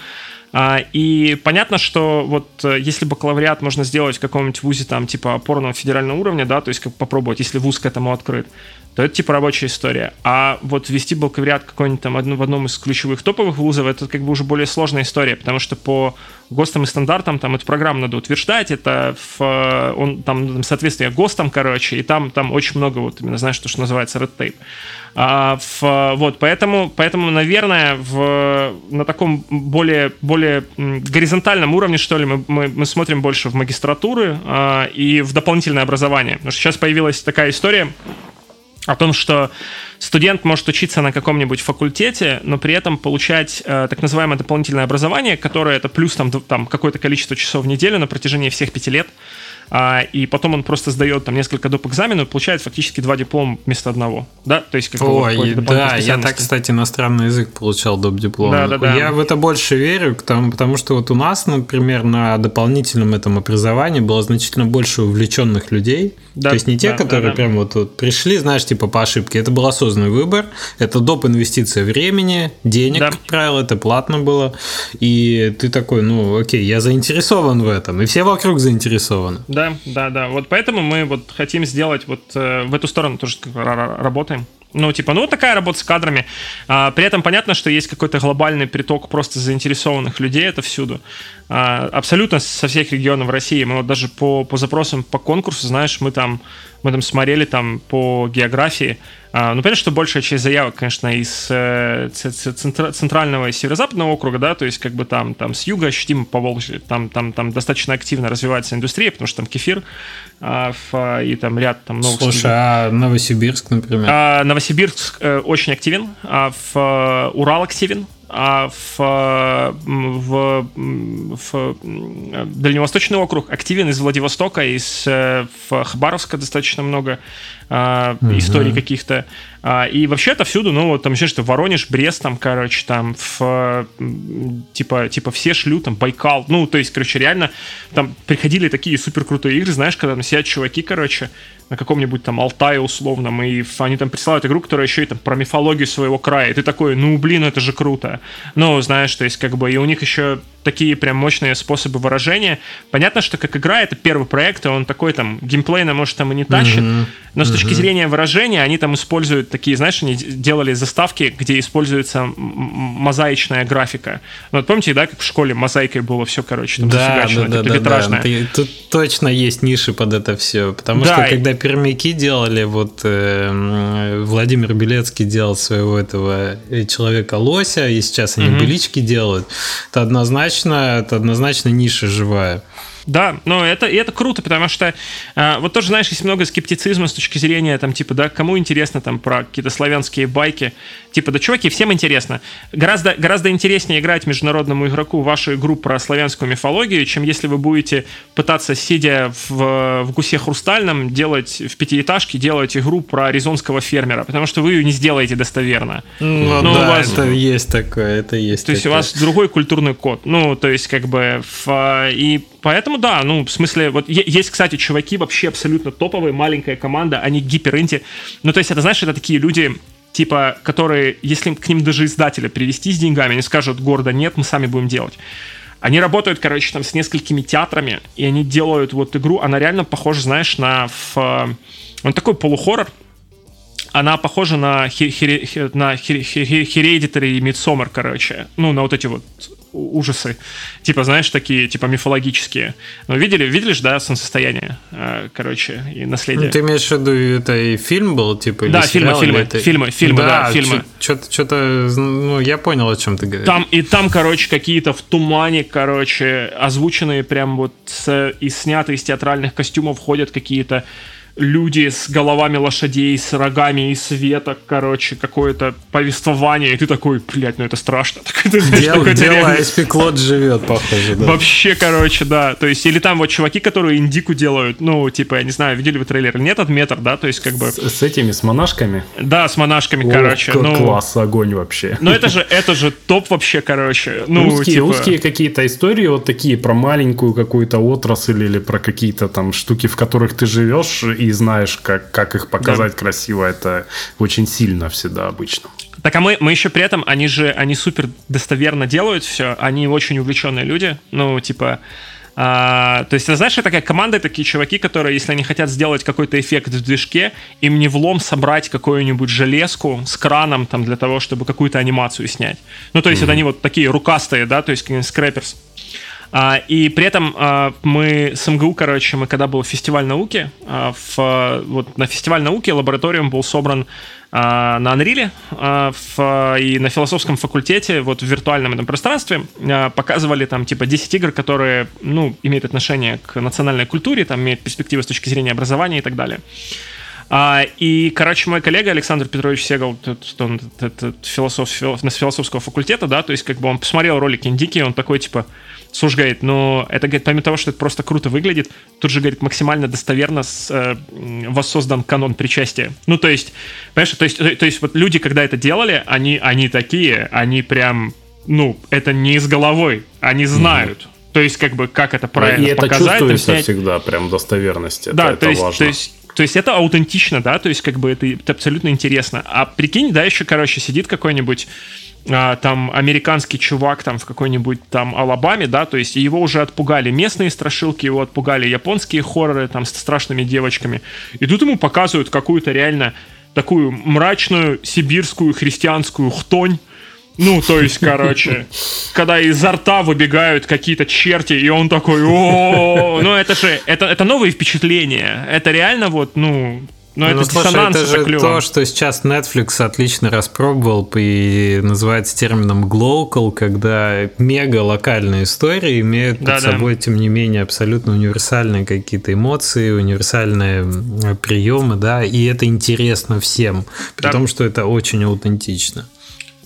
и понятно, что вот э, если бакалавриат можно сделать в каком-нибудь вузе там типа опорного федерального уровня, да, то есть как попробовать, если вуз к этому открыт, то это типа рабочая история. А вот вести бакалавриат какой-нибудь там в одном из ключевых топовых вузов, это как бы уже более сложная история, потому что по ГОСТам и стандартам там эту программу надо утверждать, это в, он там соответствие ГОСТам, короче, и там, там очень много вот именно, знаешь, то, что называется red tape. А, в, вот, поэтому, поэтому, наверное, в, на таком более, более горизонтальном уровне, что ли, мы, мы, мы смотрим больше в магистратуры а, и в дополнительное образование. Потому что сейчас появилась такая история, о том, что студент может учиться на каком-нибудь факультете, но при этом получать э, так называемое дополнительное образование, которое это плюс там, там какое-то количество часов в неделю на протяжении всех пяти лет а, и потом он просто сдает там несколько доп. экзаменов и получает фактически два диплома вместо одного. Да, то есть как Ой, да, я так, кстати, иностранный язык получал доп. диплом. Да, да, да. Я в это больше верю, потому, потому что вот у нас, например, на дополнительном этом образовании было значительно больше увлеченных людей. Да, то есть не те, да, которые да, да. прям вот, вот пришли, знаешь, типа по ошибке. Это был осознанный выбор. Это доп. инвестиция времени, денег, да. как правило, это платно было. И ты такой, ну, окей, я заинтересован в этом. И все вокруг заинтересованы да, да, да. Вот поэтому мы вот хотим сделать вот э, в эту сторону тоже работаем. Ну, типа, ну, такая работа с кадрами. А, при этом понятно, что есть какой-то глобальный приток просто заинтересованных людей, это всюду. А, абсолютно со всех регионов России. Мы вот даже по, по запросам по конкурсу, знаешь, мы там, мы там смотрели там по географии. А, ну, понятно, что большая часть заявок, конечно, из э, центрального и северо-западного округа, да, то есть как бы там, там с юга ощутимо по Волжье, там, там, там достаточно активно развивается индустрия, потому что там кефир а, в, и там ряд там новых... Слушай, а Новосибирск, например? А, Новосибирск э, очень активен, а в э, Урал активен, а в, в, в Дальневосточный округ активен из Владивостока, из э, в Хабаровска достаточно много угу. историй каких-то. А, и вообще это всюду, ну, вот там еще что, Воронеж, Брест, там, короче, там, в, типа, типа все шлют, там, Байкал, ну, то есть, короче, реально, там приходили такие супер крутые игры, знаешь, когда там сидят чуваки, короче, на каком-нибудь там Алтае условном, и они там присылают игру, которая еще и там про мифологию своего края, и ты такой, ну, блин, это же круто. Ну, знаешь, то есть, как бы, и у них еще такие прям мощные способы выражения. Понятно, что как игра это первый проект, и он такой там геймплейно, может, там и не тащит, mm-hmm. но с точки mm-hmm. зрения выражения они там используют такие, знаешь, они делали заставки, где используется мозаичная графика. Ну, вот помните, да, как в школе мозаикой было все, короче, там да, да, да, да, да. Тут точно есть ниши под это все, потому да. что когда пермяки делали, вот э, Владимир Белецкий делал своего этого человека-лося, и сейчас они mm-hmm. былички делают, это однозначно, это однозначно ниша живая. Да, но это, и это круто, потому что э, вот тоже, знаешь, есть много скептицизма с точки зрения, там, типа, да, кому интересно там про какие-то славянские байки. Типа, да, чуваки, всем интересно. Гораздо, гораздо интереснее играть международному игроку вашу игру про славянскую мифологию, чем если вы будете пытаться, сидя в, в гусе хрустальном, делать в пятиэтажке, делать игру про аризонского фермера, потому что вы ее не сделаете достоверно. Ну, ну да, у вас, это есть такое, это есть То такое. есть у вас другой культурный код. Ну, то есть, как бы, в, и Поэтому да, ну, в смысле, вот есть, кстати, чуваки вообще абсолютно топовые, маленькая команда, они гиперинти. Ну, то есть, это, знаешь, это такие люди, типа, которые, если к ним даже издателя привести с деньгами, они скажут города нет, мы сами будем делать. Они работают, короче, там с несколькими театрами, и они делают вот игру, она реально похожа, знаешь, на... В, он такой полухоррор, она похожа на, хи, хи, на хи, хи, Hereditary и Midsommar, короче. Ну, на вот эти вот ужасы. Типа, знаешь, такие, типа, мифологические. Ну, видели, видели же, да, солнцестояние, э, короче, и наследие. Ну, ты имеешь в виду, это и фильм был, типа, или Да, фильмы, сериал, фильмы, это... фильмы, фильмы, да, да фильмы. Что-то, ну, я понял, о чем ты говоришь. Там, и там, короче, какие-то в тумане, короче, озвученные прям вот с, и снятые из театральных костюмов ходят какие-то люди с головами лошадей, с рогами и светок, короче, какое-то повествование, и ты такой, блядь, ну это страшно. Дело, дело Клод живет, похоже, да. Вообще, короче, да. То есть, или там вот чуваки, которые индику делают, ну, типа, я не знаю, видели вы трейлер? Нет, от метр, да, то есть, как бы... С, с этими, с монашками? Да, с монашками, О, короче. Ну, класс, огонь вообще. Ну, это же, это же топ вообще, короче. Ну, русские, типа... русские какие-то истории вот такие про маленькую какую-то отрасль или про какие-то там штуки, в которых ты живешь, и и знаешь, как, как их показать да. красиво, это очень сильно всегда обычно. Так а мы, мы еще при этом, они же, они супер достоверно делают все, они очень увлеченные люди, ну, типа, а, то есть, знаешь, это такая команда, такие чуваки, которые, если они хотят сделать какой-то эффект в движке, им не влом собрать какую-нибудь железку с краном там для того, чтобы какую-то анимацию снять. Ну, то есть, mm-hmm. это они вот такие рукастые, да, то есть, скрэперс. А, и при этом а, мы с МГУ, короче, мы когда был фестиваль науки, а, в, вот на фестиваль науки лабораториум был собран а, на Unreal а, в, и на философском факультете, вот в виртуальном этом пространстве, а, показывали там типа 10 игр, которые, ну, имеют отношение к национальной культуре, там имеют перспективы с точки зрения образования и так далее. А, и, короче, мой коллега Александр Петрович Сегал, он, это философ, философ, философского факультета, да, то есть как бы он посмотрел ролики Индики, он такой, типа, слушай, говорит, ну, это, говорит, помимо того, что это просто круто выглядит, тут же, говорит, максимально достоверно с, э, воссоздан канон причастия. Ну, то есть, понимаешь, то есть, то, то есть вот люди, когда это делали, они, они такие, они прям, ну, это не из головой, они знают. Mm-hmm. То есть, как бы, как это правильно и показать. И это чувствуется всегда, прям достоверность. Да, это, то, есть, важно. то есть, то есть это аутентично, да, то есть как бы это, это абсолютно интересно. А прикинь, да, еще, короче, сидит какой-нибудь а, там американский чувак там в какой-нибудь там Алабаме, да, то есть его уже отпугали местные страшилки, его отпугали японские хорроры там с страшными девочками. И тут ему показывают какую-то реально такую мрачную сибирскую христианскую хтонь, ну, то есть, короче, когда изо рта выбегают какие-то черти, и он такой, о, ну это же, это, это новые впечатления. Это реально вот, ну, но ну, это слушай, диссонанс, это, это же клево. то, что сейчас Netflix отлично распробовал и называется термином global, когда мега локальные истории имеют да, под да. собой, тем не менее, абсолютно универсальные какие-то эмоции, универсальные приемы, да, и это интересно всем, при да. том, что это очень аутентично.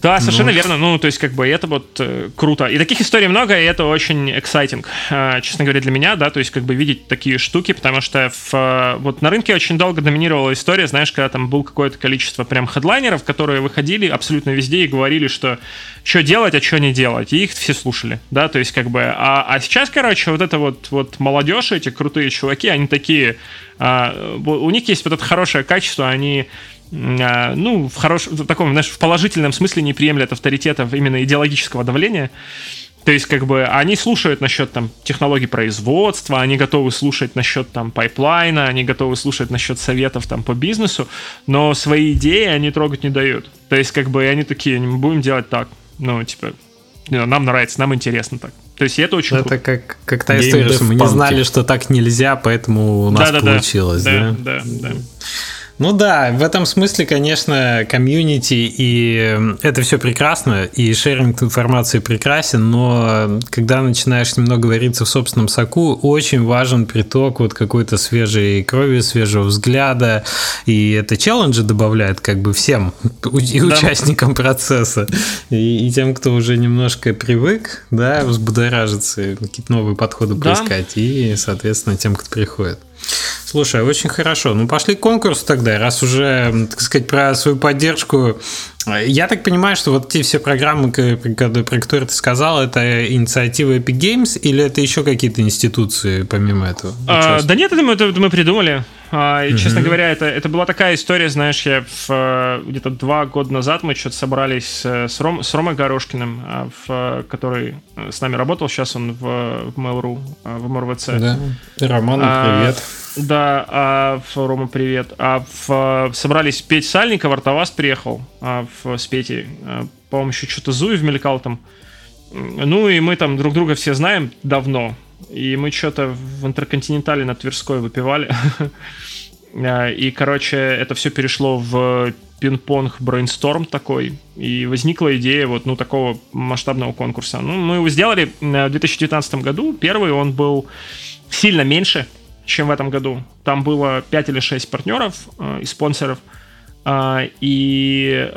Да, совершенно ну... верно. Ну, то есть, как бы, это вот э, круто. И таких историй много, и это очень exciting, э, честно говоря, для меня, да, то есть, как бы, видеть такие штуки, потому что в, э, вот на рынке очень долго доминировала история, знаешь, когда там было какое-то количество прям хедлайнеров, которые выходили абсолютно везде и говорили, что что делать, а что не делать, и их все слушали, да, то есть, как бы, а, а сейчас, короче, вот это вот, вот молодежь, эти крутые чуваки, они такие, а, у них есть вот это хорошее качество, они ну, в хорошем, в таком, знаешь, в положительном смысле не приемлят авторитетов именно идеологического давления. То есть, как бы, они слушают насчет там технологий производства, они готовы слушать насчет там пайплайна, они готовы слушать насчет советов там по бизнесу, но свои идеи они трогать не дают. То есть, как бы, они такие, мы будем делать так. Ну, типа, нам нравится, нам интересно так. То есть это очень Это круто. как, как та история, что мы не знали, что так нельзя, поэтому у нас да, да, получилось, да? Да, да, да. Ну да, в этом смысле, конечно, комьюнити и это все прекрасно, и шеринг информации прекрасен, но когда начинаешь немного вариться в собственном соку, очень важен приток вот какой-то свежей крови, свежего взгляда, и это челленджи добавляет как бы всем и да. участникам процесса, и, и тем, кто уже немножко привык, да, взбудоражиться, какие-то новые подходы да. поискать, и, соответственно, тем, кто приходит. Слушай, очень хорошо. Ну, пошли к конкурсу тогда, раз уже, так сказать, про свою поддержку. Я так понимаю, что вот те все программы, про которые ты сказал, это инициатива Epic Games или это еще какие-то институции помимо этого? А, да нет, это мы, это мы придумали. А, и. Честно говоря, это, это была такая история, знаешь, я в, где-то два года назад мы что-то собрались с, Ром, с Ромой Горошкиным, а, в, который с нами работал, сейчас он в, в Mail.ru, а, в МРВЦ. Да, Роман, привет. Да, а, Рома, привет. А в, собрались Петь Сальников, Артавас приехал а, в, с Петей. А, по-моему, еще что-то Зуев мелькал там. Ну и мы там друг друга все знаем давно. И мы что-то в Интерконтинентале на Тверской выпивали. А, и, короче, это все перешло в пинг-понг брейнсторм такой, и возникла идея вот, ну, такого масштабного конкурса. Ну, мы его сделали в 2019 году. Первый он был сильно меньше, чем в этом году. Там было 5 или 6 партнеров э, и спонсоров. Э, и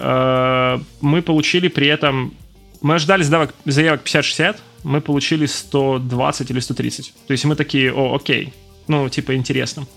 мы получили при этом... Мы ожидали заявок 50-60, мы получили 120 или 130. То есть мы такие, о, окей, ну, типа, интересно.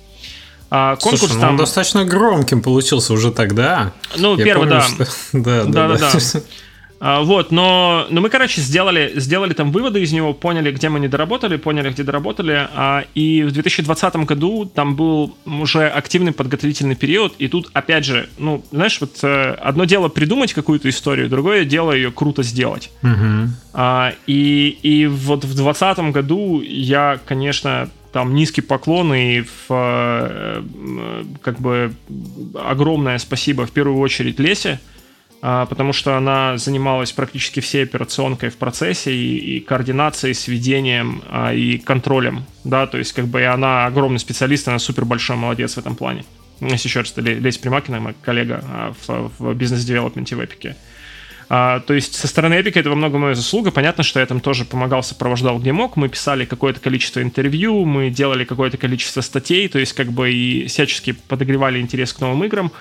А конкурс Слушай, ну там... он достаточно громким получился уже тогда. Ну, Я первый, помню, да. Что... да. Да, да, да. А, вот, но, но мы, короче, сделали, сделали там выводы из него, поняли, где мы не доработали, поняли, где доработали, а, и в 2020 году там был уже активный подготовительный период, и тут, опять же, ну, знаешь, вот э, одно дело придумать какую-то историю, другое дело ее круто сделать. Угу. А, и, и вот в 2020 году я, конечно, там низкий поклон и в, э, как бы огромное спасибо в первую очередь Лесе, а, потому что она занималась практически всей операционкой в процессе и, и координацией, сведением а, и контролем, да, то есть как бы и она огромный специалист, она супер большой молодец в этом плане. Если еще раз, это Лесь Примакина, моя коллега а, в, в бизнес-девелопменте в Эпике. А, то есть со стороны Эпика это во многом моя заслуга. Понятно, что я там тоже помогал, сопровождал где мог. Мы писали какое-то количество интервью, мы делали какое-то количество статей, то есть как бы и всячески подогревали интерес к новым играм.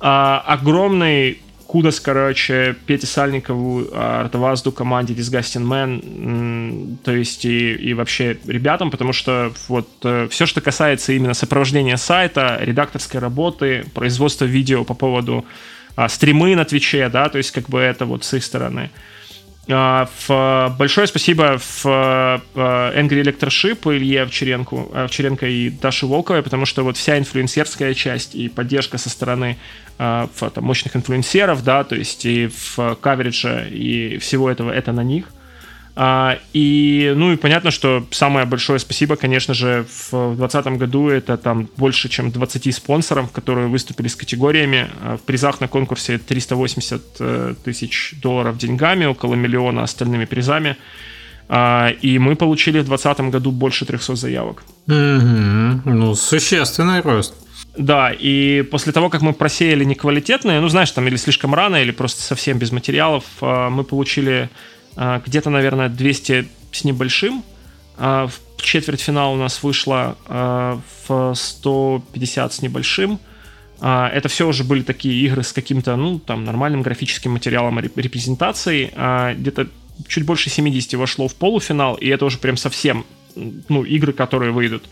А, огромный Кудос, короче, Пете Сальникову, Артовазду команде Disgusting Man, то есть и, и вообще ребятам, потому что вот э, все, что касается именно сопровождения сайта, редакторской работы, производства видео по поводу а, стримы на Твиче, да, то есть как бы это вот с их стороны. А, в, большое спасибо в Angry Electroship Илье Овчаренко, Овчаренко и Даше Волковой, потому что вот вся инфлюенсерская часть и поддержка со стороны а, в, там, мощных инфлюенсеров, да, то есть и в каверидже и всего этого, это на них. А, и, ну и понятно, что самое большое спасибо, конечно же, в 2020 году это там больше, чем 20 спонсоров, которые выступили с категориями. А, в призах на конкурсе 380 э, тысяч долларов деньгами, около миллиона остальными призами. И мы получили в 2020 году больше 300 заявок. Угу. Ну, существенный рост. Да, и после того, как мы просеяли неквалитетные, ну, знаешь, там или слишком рано, или просто совсем без материалов, а, мы получили а, где-то, наверное, 200 с небольшим. А, в четвертьфинал у нас вышло в 150 с небольшим. Это все уже были такие игры с каким-то, ну, там, нормальным графическим материалом репрезентацией. Где-то чуть больше 70 вошло в полуфинал, и это уже прям совсем, ну, игры, которые выйдут.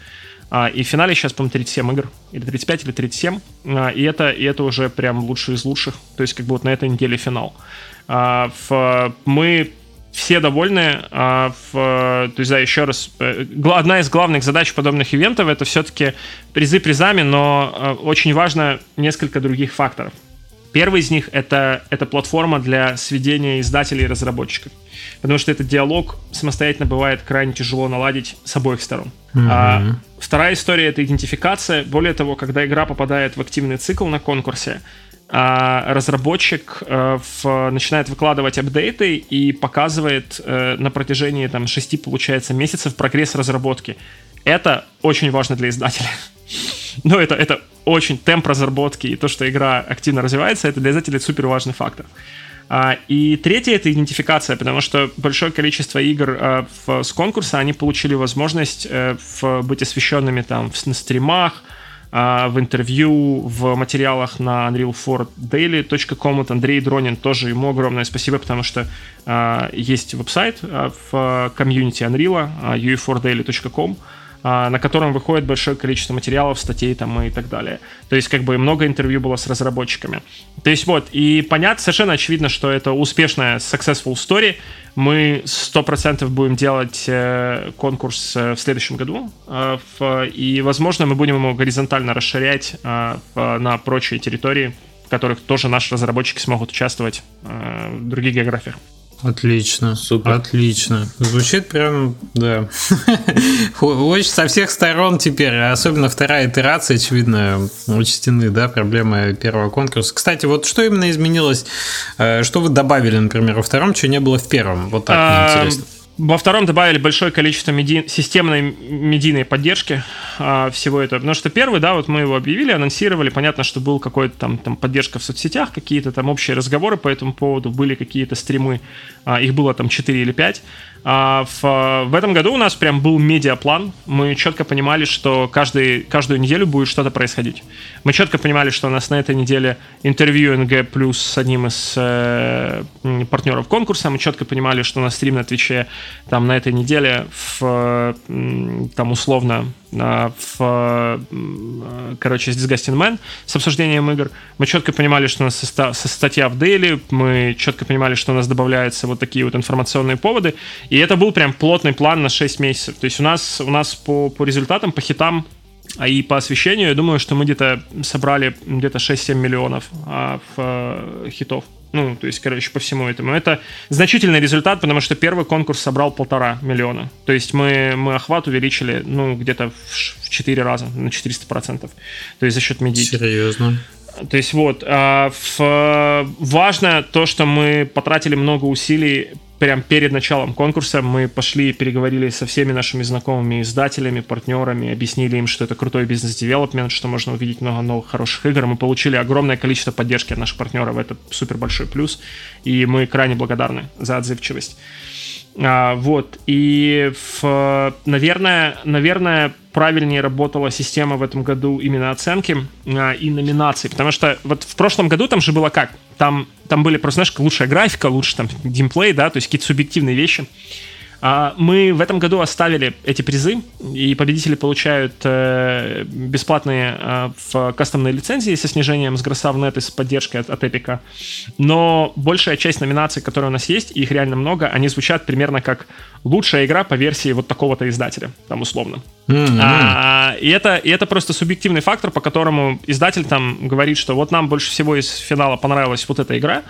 А, и в финале сейчас, по-моему, 37 игр, или 35, или 37. А, и это, и это уже прям лучшие из лучших. То есть, как бы вот на этой неделе финал. А, мы все довольны. В, то есть, да, еще раз, э, одна из главных задач подобных ивентов это все-таки призы призами, но очень важно несколько других факторов. Первый из них это, это платформа для сведения издателей и разработчиков. Потому что этот диалог самостоятельно бывает крайне тяжело наладить с обоих сторон. Mm-hmm. А, вторая история это идентификация. Более того, когда игра попадает в активный цикл на конкурсе, а, разработчик а, в, начинает выкладывать апдейты и показывает а, на протяжении там, 6, получается, месяцев прогресс разработки. Это очень важно для издателя. Ну, это, это очень темп разработки и то, что игра активно развивается, это для издателей супер важный фактор. А, и третье — это идентификация, потому что большое количество игр а, в, с конкурса, они получили возможность э, быть освещенными там на стримах, а, в интервью, в материалах на unreal4daily.com. Вот Андрей Дронин тоже ему огромное спасибо, потому что есть веб-сайт в комьюнити Unreal, ue4daily.com, а, на котором выходит большое количество материалов, статей там и так далее. То есть как бы много интервью было с разработчиками. То есть вот, и понятно, совершенно очевидно, что это успешная successful story. Мы 100% будем делать э, конкурс э, в следующем году. Э, и, возможно, мы будем его горизонтально расширять на прочие территории, в которых тоже наши разработчики смогут участвовать в других географиях. Отлично. Супер. Отлично. Звучит прям, да. Очень со всех сторон теперь, особенно вторая итерация, очевидно, учтены, да, проблемы первого конкурса. Кстати, вот что именно изменилось, э, что вы добавили, например, во втором, что не было в первом? Вот так мне интересно. Во втором добавили большое количество меди... системной медийной поддержки а, всего этого. Потому что первый, да, вот мы его объявили, анонсировали. Понятно, что был какой-то там, там поддержка в соцсетях, какие-то там общие разговоры по этому поводу, были какие-то стримы, а, их было там 4 или 5. А в, в этом году у нас прям был медиаплан. Мы четко понимали, что каждый, каждую неделю будет что-то происходить. Мы четко понимали, что у нас на этой неделе интервью НГ плюс с одним из э, партнеров конкурса. Мы четко понимали, что у нас стрим на Твиче там на этой неделе в, там условно в, короче, с Disgusting Man с обсуждением игр. Мы четко понимали, что у нас статья в Daily, мы четко понимали, что у нас добавляются вот такие вот информационные поводы, и это был прям плотный план на 6 месяцев. То есть у нас, у нас по, по результатам, по хитам а и по освещению, я думаю, что мы где-то собрали где-то 6-7 миллионов а, в, а, хитов. Ну, то есть, короче, по всему этому. Это значительный результат, потому что первый конкурс собрал полтора миллиона. То есть мы, мы охват увеличили, ну, где-то в 4 раза, на 400%. То есть за счет медики. Серьезно? То есть вот, а, в, важно то, что мы потратили много усилий прям перед началом конкурса мы пошли и переговорили со всеми нашими знакомыми издателями, партнерами, объяснили им, что это крутой бизнес-девелопмент, что можно увидеть много новых хороших игр. Мы получили огромное количество поддержки от наших партнеров, это супер большой плюс, и мы крайне благодарны за отзывчивость. А, вот, и, в, наверное, наверное, правильнее работала система в этом году именно оценки а, и номинаций, потому что вот в прошлом году там же было как? Там, там были просто, знаешь, лучшая графика, лучше там геймплей, да, то есть какие-то субъективные вещи. А, мы в этом году оставили эти призы, и победители получают э, бесплатные э, в кастомные лицензии со снижением с гроса в нет и с поддержкой от, от Epic. Но большая часть номинаций, которые у нас есть, их реально много, они звучат примерно как лучшая игра по версии вот такого-то издателя, там условно. Mm-hmm. А, и, это, и это просто субъективный фактор, по которому издатель там говорит, что вот нам больше всего из финала понравилась вот эта игра,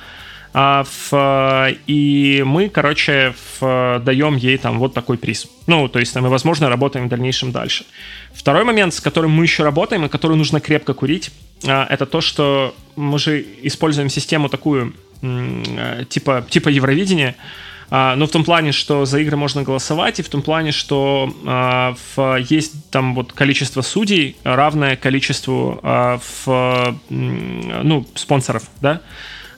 а, в, и мы, короче, в, даем ей там вот такой приз. Ну, то есть мы, возможно, работаем в дальнейшем дальше. Второй момент, с которым мы еще работаем и который нужно крепко курить, а, это то, что мы же используем систему такую, а, типа, типа Евровидения, но ну, в том плане, что за игры можно голосовать, и в том плане, что э, в, есть там вот количество судей равное количеству э, в, ну, спонсоров, да,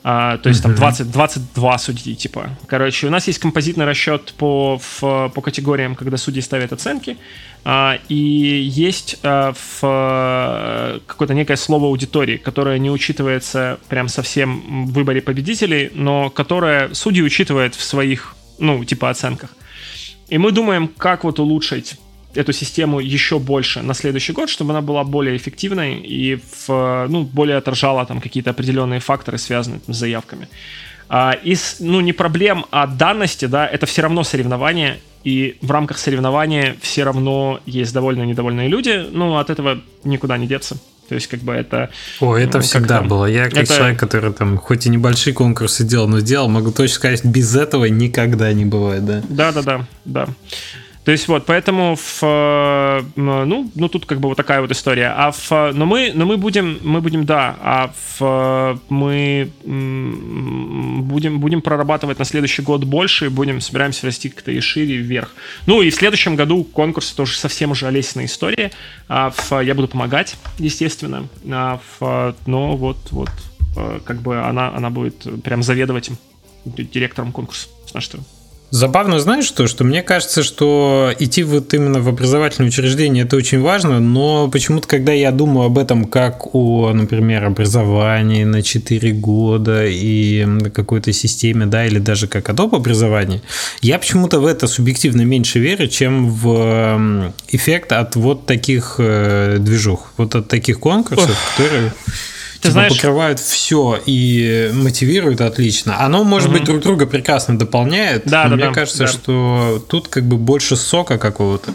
а, то есть там 20, 22 судьи, типа. Короче, у нас есть композитный расчет по, в, по категориям, когда судьи ставят оценки, а, и есть а, в какое-то некое слово аудитории, которое не учитывается прям совсем в выборе победителей, но которое судьи учитывают в своих, ну, типа, оценках. И мы думаем, как вот улучшить эту систему еще больше на следующий год, чтобы она была более эффективной и в, ну, более отражала там какие-то определенные факторы, связанные там, с заявками. А, из, ну, не проблем, а данности, да, это все равно соревнование, и в рамках соревнования все равно есть довольно недовольные люди, ну, от этого никуда не деться. То есть, как бы это... О, это всегда было. Я как это... человек, который там хоть и небольшие конкурсы делал, но делал, могу точно сказать, без этого никогда не бывает, да? Да-да-да, да. То есть вот, поэтому в, э, ну, ну тут как бы вот такая вот история. А в, но мы, но мы будем, мы будем, да, а в, мы будем, будем прорабатывать на следующий год больше, и будем, собираемся расти как-то и шире, и вверх. Ну и в следующем году конкурс тоже совсем уже Олесиная история. А в, я буду помогать, естественно. А в, но вот, вот, э, как бы она, она будет прям заведовать им, директором конкурса. Знаешь что? Забавно, знаешь что, что мне кажется, что идти вот именно в образовательное учреждение это очень важно, но почему-то, когда я думаю об этом как о, например, образовании на 4 года и какой-то системе, да, или даже как о доп. образовании, я почему-то в это субъективно меньше верю, чем в эффект от вот таких э, движух, вот от таких конкурсов, Ох. которые ты типа знаешь... покрывают все и мотивируют отлично. Оно, может угу. быть, друг друга прекрасно дополняет. Да, но да, мне да, кажется, да. что тут как бы больше сока какого-то.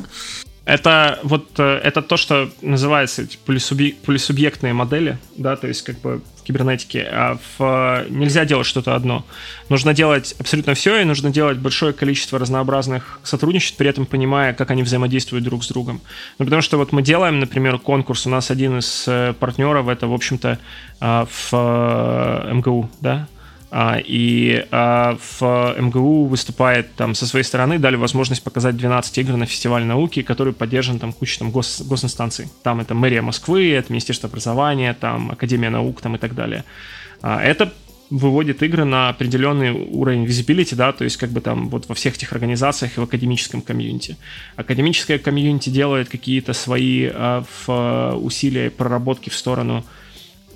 Это вот э, это то, что называется полисубъектные модели, да, то есть как бы кибернетике. А в, нельзя делать что-то одно. Нужно делать абсолютно все, и нужно делать большое количество разнообразных сотрудничеств, при этом понимая, как они взаимодействуют друг с другом. Ну, потому что вот мы делаем, например, конкурс, у нас один из э, партнеров, это, в общем-то, в э, МГУ, да, и а, в МГУ выступает там со своей стороны, дали возможность показать 12 игр на фестивале науки, который поддержан там кучей там гос, госинстанций. Там это мэрия Москвы, это Министерство образования, там Академия наук там и так далее. А, это выводит игры на определенный уровень visibility, да, то есть как бы там вот во всех этих организациях и в академическом комьюнити. Академическое комьюнити делает какие-то свои э, в, усилия проработки в сторону э,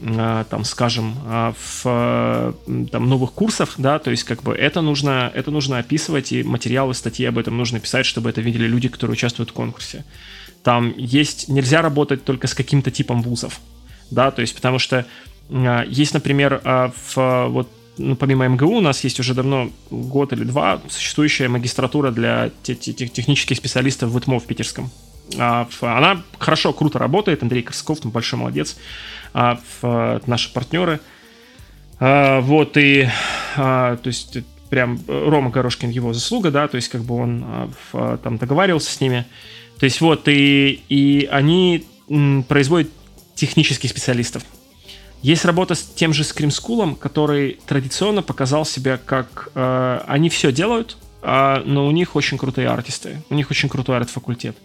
там, скажем, э, в там, новых курсах, да, то есть как бы это нужно, это нужно описывать, и материалы, статьи об этом нужно писать, чтобы это видели люди, которые участвуют в конкурсе. Там есть, нельзя работать только с каким-то типом вузов, да, то есть потому что есть, например, в, вот, ну, помимо МГУ у нас есть уже давно, год или два, существующая магистратура для технических специалистов в ИТМО в Питерском. А, она хорошо, круто работает, Андрей Корсков, там большой молодец, наши партнеры. Вот, и, то есть, прям Рома Горошкин его заслуга, да, то есть, как бы он там договаривался с ними. То есть, вот, и, и они производят технических специалистов. Есть работа с тем же School, который традиционно показал себя как... Э, они все делают, э, но у них очень крутые артисты, у них очень крутой арт-факультет.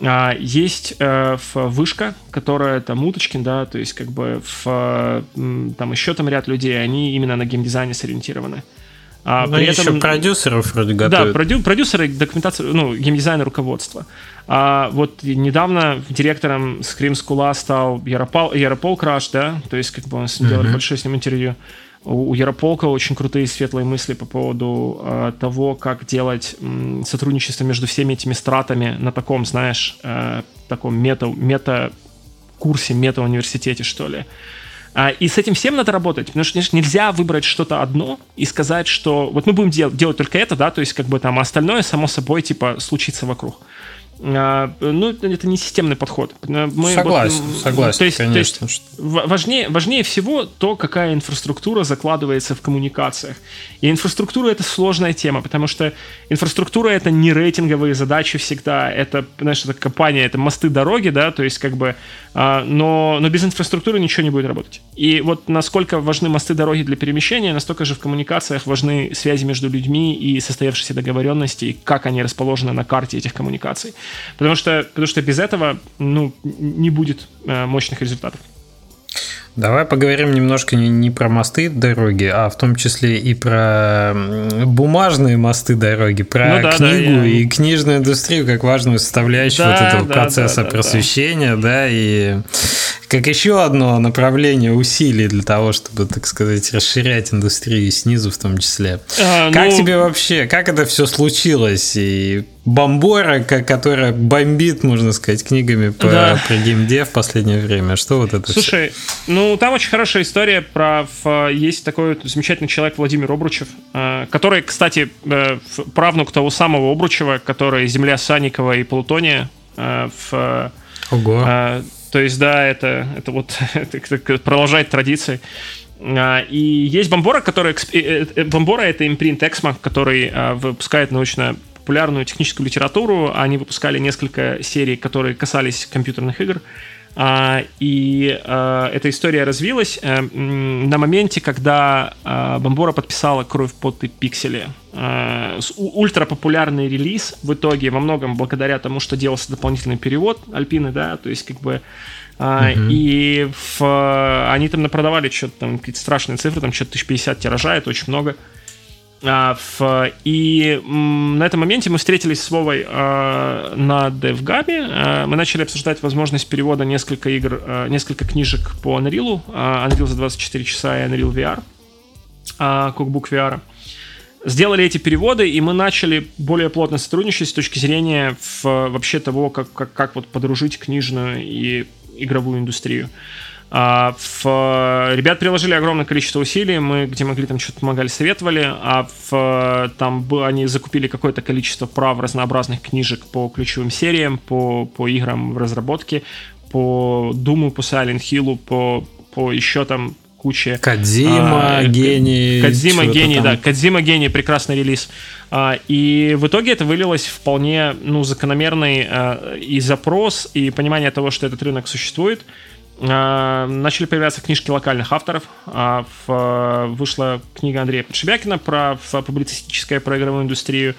А, есть э, вышка, которая там Уточкин, да, то есть как бы в, там еще там ряд людей, они именно на геймдизайне сориентированы. А Но при этом, еще продюсеров вроде готовят. Да, продю, продюсеры, документация, ну, геймдизайна, руководство. А вот недавно директором Scream School стал Яропол, Яропол Краш, да, то есть как бы он mm-hmm. делал большое с ним интервью. У, Ярополка очень крутые светлые мысли по поводу э, того, как делать сотрудничество между всеми этими стратами на таком, знаешь, э, таком мета, мета курсе, мета-университете, что ли. А, и с этим всем надо работать, потому что нельзя выбрать что-то одно и сказать, что вот мы будем дел- делать только это, да, то есть как бы там остальное само собой типа случится вокруг. А, ну, это не системный подход. Мы согласен, вот, согласен, то есть, конечно. То есть важнее, важнее всего то, какая инфраструктура закладывается в коммуникациях. И инфраструктура — это сложная тема, потому что инфраструктура — это не рейтинговые задачи всегда, это, знаешь, это компания, это мосты дороги, да, то есть как бы, а, но, но без инфраструктуры ничего не будет работать. И вот насколько важны мосты дороги для перемещения, настолько же в коммуникациях важны связи между людьми и состоявшиеся договоренности, и как они расположены на карте этих коммуникаций. Потому что, потому что без этого ну, не будет э, мощных результатов. Давай поговорим немножко не, не про мосты дороги, а в том числе и про бумажные мосты дороги, про ну, да, книгу да, я... и книжную индустрию как важную составляющую да, вот этого да, процесса да, просвещения, да. да, и как еще одно направление усилий для того, чтобы, так сказать, расширять индустрию снизу в том числе. А, как ну... тебе вообще, как это все случилось? И Бомбора, которая бомбит, можно сказать, книгами по, да. про геймдев в последнее время. Что вот это Слушай, все? ну там очень хорошая история про... Есть такой замечательный человек Владимир Обручев, э, который, кстати, э, правнук того самого Обручева, который «Земля Санникова» и «Плутония» э, в... Ого. То есть, да, это, это вот это продолжает традиции. А, и есть Бомбора, который... Э, э, Бомбора — это импринт Эксмо, который а, выпускает научно популярную техническую литературу. Они выпускали несколько серий, которые касались компьютерных игр. И эта история развилась э, на моменте, когда Бомбора подписала «Кровь, пот и пиксели». Ультрапопулярный релиз в итоге во многом благодаря тому, что делался дополнительный перевод Альпины, да, то есть как бы Uh-huh. И в, они там напродавали что-то там, какие-то страшные цифры, там что-то 1050 тиража, это очень много. А, в, и м, на этом моменте мы встретились с Вовой а, на DevGAB. А, мы начали обсуждать возможность перевода несколько игр, а, несколько книжек по Unreal. А, Unreal за 24 часа и Unreal VR. А, Cookbook VR. Сделали эти переводы, и мы начали более плотно сотрудничать с точки зрения вообще того, как, как, как вот подружить книжную и игровую индустрию. А, в, ребят приложили огромное количество усилий, мы где могли там что-то помогали, советовали, а в, там они закупили какое-то количество прав разнообразных книжек по ключевым сериям, по, по играм в разработке, по Думу, по Silent Hill, по, по еще там куче... Кадзима, а, гений. Кадзима, гений, там. да. Кадзима, гений, прекрасный релиз. А, и в итоге это вылилось вполне ну, закономерный а, и запрос, и понимание того, что этот рынок существует. А, начали появляться книжки локальных авторов. А, в, вышла книга Андрея Подшибякина про публицистическое про игровую индустрию.